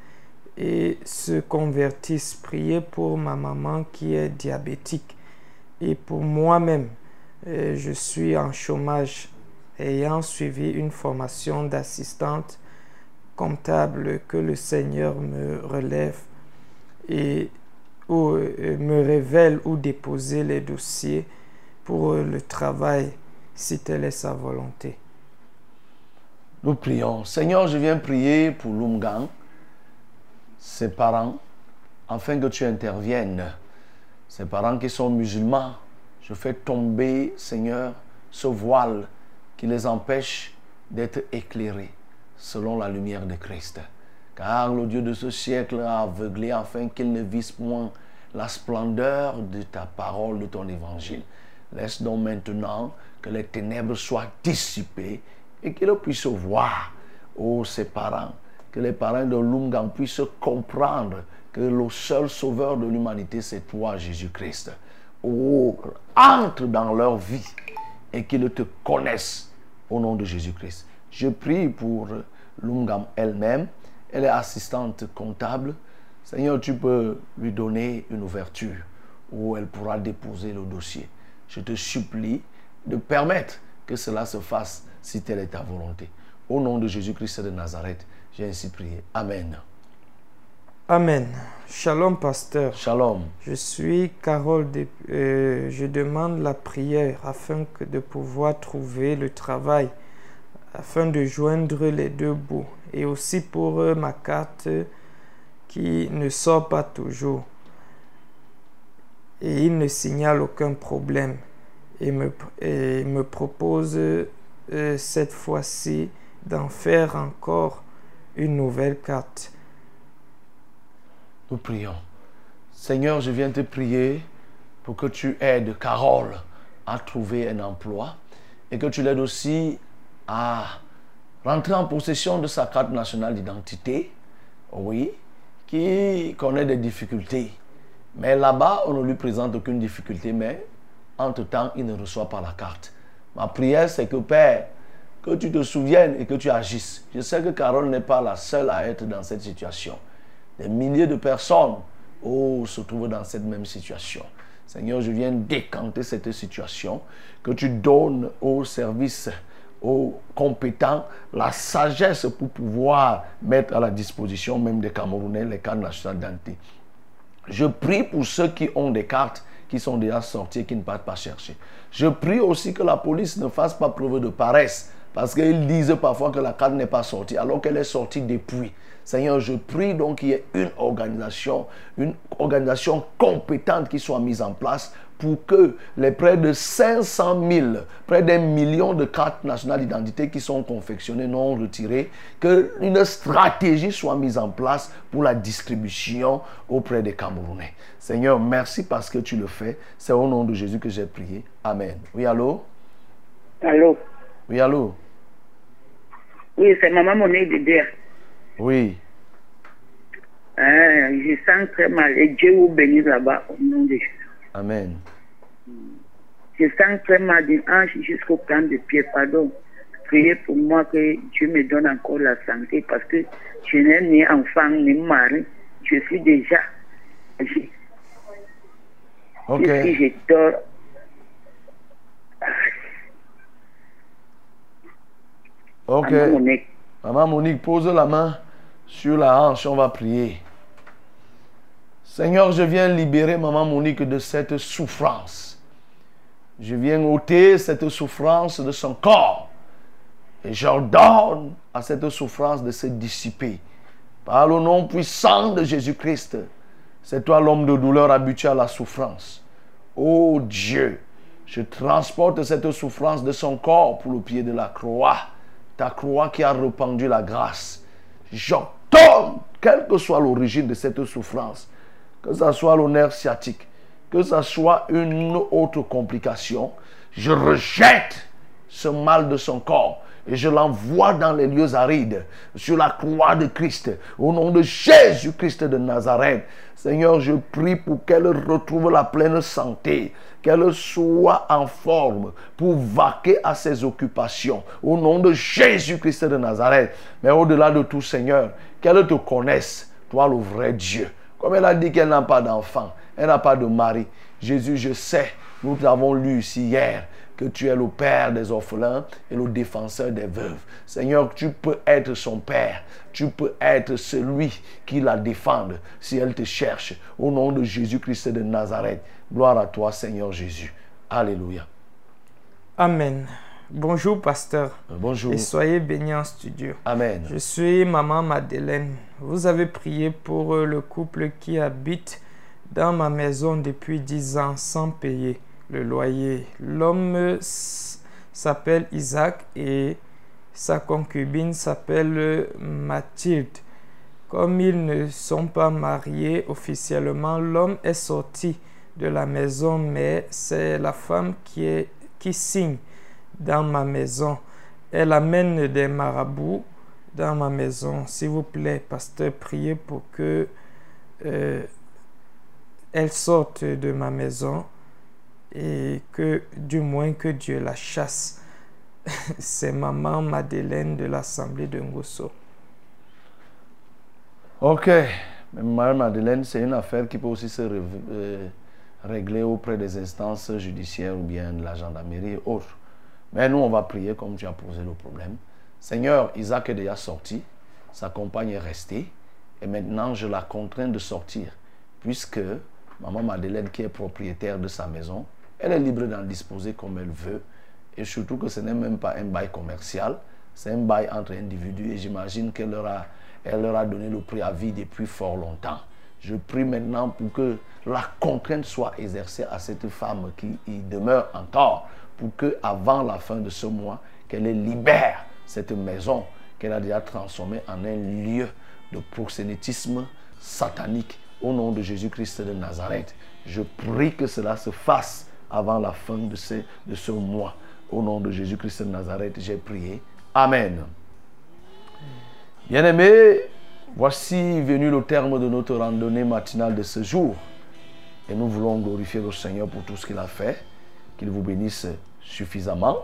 et se convertissent. Priez pour ma maman qui est diabétique et pour moi-même. Euh, je suis en chômage ayant suivi une formation d'assistante comptable que le Seigneur me relève et ou, euh, me révèle où déposer les dossiers pour euh, le travail si telle est sa volonté. Nous prions. Seigneur, je viens prier pour Lumgang, ses parents, afin que tu interviennes. Ses parents qui sont musulmans, je fais tomber, Seigneur, ce voile qui les empêche d'être éclairés selon la lumière de Christ. Car le Dieu de ce siècle a aveuglé afin qu'ils ne visent point la splendeur de ta parole, de ton évangile. Laisse donc maintenant que les ténèbres soient dissipées et qu'ils puissent voir, oh, ses parents, que les parents de Lungang puissent comprendre que le seul sauveur de l'humanité, c'est toi, Jésus-Christ. Oh, entre dans leur vie et qu'ils te connaissent au nom de Jésus-Christ. Je prie pour Lungam elle-même. Elle est assistante comptable. Seigneur, tu peux lui donner une ouverture où elle pourra déposer le dossier. Je te supplie de permettre que cela se fasse si telle est ta volonté. Au nom de Jésus-Christ de Nazareth, j'ai ainsi prié. Amen. Amen. Shalom, pasteur. Shalom. Je suis Carole. de- euh, je demande la prière afin que de pouvoir trouver le travail, afin de joindre les deux bouts. Et aussi pour euh, ma carte qui ne sort pas toujours. Et il ne signale aucun problème. Et me, me propose euh, cette fois-ci d'en faire encore une nouvelle carte. Nous prions. Seigneur, je viens te prier pour que tu aides Carole à trouver un emploi et que tu l'aides aussi à rentrer en possession de sa carte nationale d'identité. Oui, qui connaît des difficultés. Mais là-bas, on ne lui présente aucune difficulté, mais entre-temps, il ne reçoit pas la carte. Ma prière, c'est que Père, que tu te souviennes et que tu agisses. Je sais que Carole n'est pas la seule à être dans cette situation. Des milliers de personnes oh, se trouvent dans cette même situation. Seigneur, je viens décanter cette situation, que tu donnes aux services, aux compétents, la sagesse pour pouvoir mettre à la disposition même des Camerounais les cartes nationales d'identité. Je prie pour ceux qui ont des cartes qui sont déjà sorties et qui ne partent pas chercher. Je prie aussi que la police ne fasse pas preuve de paresse parce qu'ils disent parfois que la carte n'est pas sortie alors qu'elle est sortie depuis. Seigneur, je prie donc qu'il y ait une organisation, une organisation compétente qui soit mise en place pour que les près de 500 000, près d'un million de cartes nationales d'identité qui sont confectionnées, non retirées, qu'une stratégie soit mise en place pour la distribution auprès des Camerounais. Seigneur, merci parce que tu le fais. C'est au nom de Jésus que j'ai prié. Amen. Oui, allô? Allô? Oui, allô? Oui, c'est maman Monique de dire. Oui. Hein, je sens très mal. Et Dieu vous bénisse là-bas au nom de Jésus. Amen. Je sens très mal d'une hanche jusqu'au plan de pied. Pardon. Priez pour moi que Dieu me donne encore la santé parce que je n'ai ni enfant ni mari. Je suis déjà âgée. Ok. Et si je dors, Ok. Maman Monique. Maman Monique, pose la main sur la hanche, on va prier. Seigneur, je viens libérer Maman Monique de cette souffrance. Je viens ôter cette souffrance de son corps. Et j'ordonne à cette souffrance de se dissiper. Par le nom puissant de Jésus-Christ. C'est toi l'homme de douleur habitué à la souffrance. Oh Dieu, je transporte cette souffrance de son corps pour le pied de la croix. Ta croix qui a répandu la grâce. J'ordonne, quelle que soit l'origine de cette souffrance, que ce soit nerf sciatique, que ce soit une autre complication, je rejette ce mal de son corps et je l'envoie dans les lieux arides, sur la croix de Christ, au nom de Jésus-Christ de Nazareth. Seigneur, je prie pour qu'elle retrouve la pleine santé, qu'elle soit en forme pour vaquer à ses occupations, au nom de Jésus-Christ de Nazareth. Mais au-delà de tout, Seigneur, qu'elle te connaisse, toi le vrai Dieu. Comme elle a dit qu'elle n'a pas d'enfant, elle n'a pas de mari. Jésus, je sais, nous avons lu ici hier que tu es le père des orphelins et le défenseur des veuves. Seigneur, tu peux être son père. Tu peux être celui qui la défende si elle te cherche. Au nom de Jésus-Christ de Nazareth. Gloire à toi, Seigneur Jésus. Alléluia. Amen. Bonjour, pasteur. Euh, Bonjour. Et soyez bénis en studio. Amen. Je suis maman Madeleine. Vous avez prié pour euh, le couple qui habite dans ma maison depuis 10 ans sans payer le loyer. L'homme s'appelle Isaac et sa concubine s'appelle euh, Mathilde. Comme ils ne sont pas mariés officiellement, l'homme est sorti de la maison, mais c'est la femme qui, est, qui signe dans ma maison. Elle amène des marabouts dans ma maison. S'il vous plaît, pasteur, priez pour que euh, elle sorte de ma maison et que du moins que Dieu la chasse. C'est maman Madeleine de l'Assemblée de Ngosso. Ok. Mais Madame Madeleine, c'est une affaire qui peut aussi se euh, régler auprès des instances judiciaires ou bien de la gendarmerie et autres. Mais nous, on va prier comme tu as posé le problème. Seigneur, Isaac est déjà sorti, sa compagne est restée, et maintenant je la contrains de sortir, puisque maman Madeleine, qui est propriétaire de sa maison, elle est libre d'en disposer comme elle veut, et surtout que ce n'est même pas un bail commercial, c'est un bail entre individus, et j'imagine qu'elle leur, a, leur a donné le préavis depuis fort longtemps. Je prie maintenant pour que la contrainte soit exercée à cette femme qui y demeure encore, pour que avant la fin de ce mois, qu'elle libère cette maison qu'elle a déjà transformée en un lieu de proxénétisme satanique au nom de Jésus-Christ de Nazareth. Je prie que cela se fasse avant la fin de ce, de ce mois. Au nom de Jésus-Christ de Nazareth, j'ai prié. Amen. Bien-aimés, voici venu le terme de notre randonnée matinale de ce jour. Et nous voulons glorifier le Seigneur pour tout ce qu'il a fait. Qu'il vous bénisse suffisamment.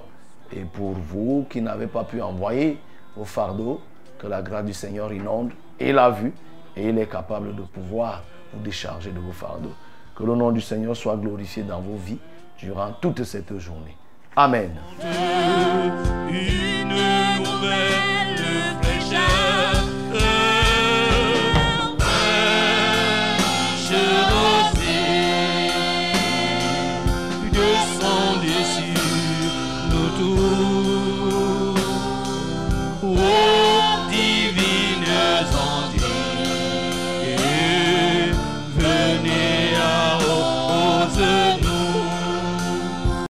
Et pour vous qui n'avez pas pu envoyer vos fardeaux, que la grâce du Seigneur inonde. Et l'a vu. Et il est capable de pouvoir vous décharger de vos fardeaux. Que le nom du Seigneur soit glorifié dans vos vies durant toute cette journée. Amen.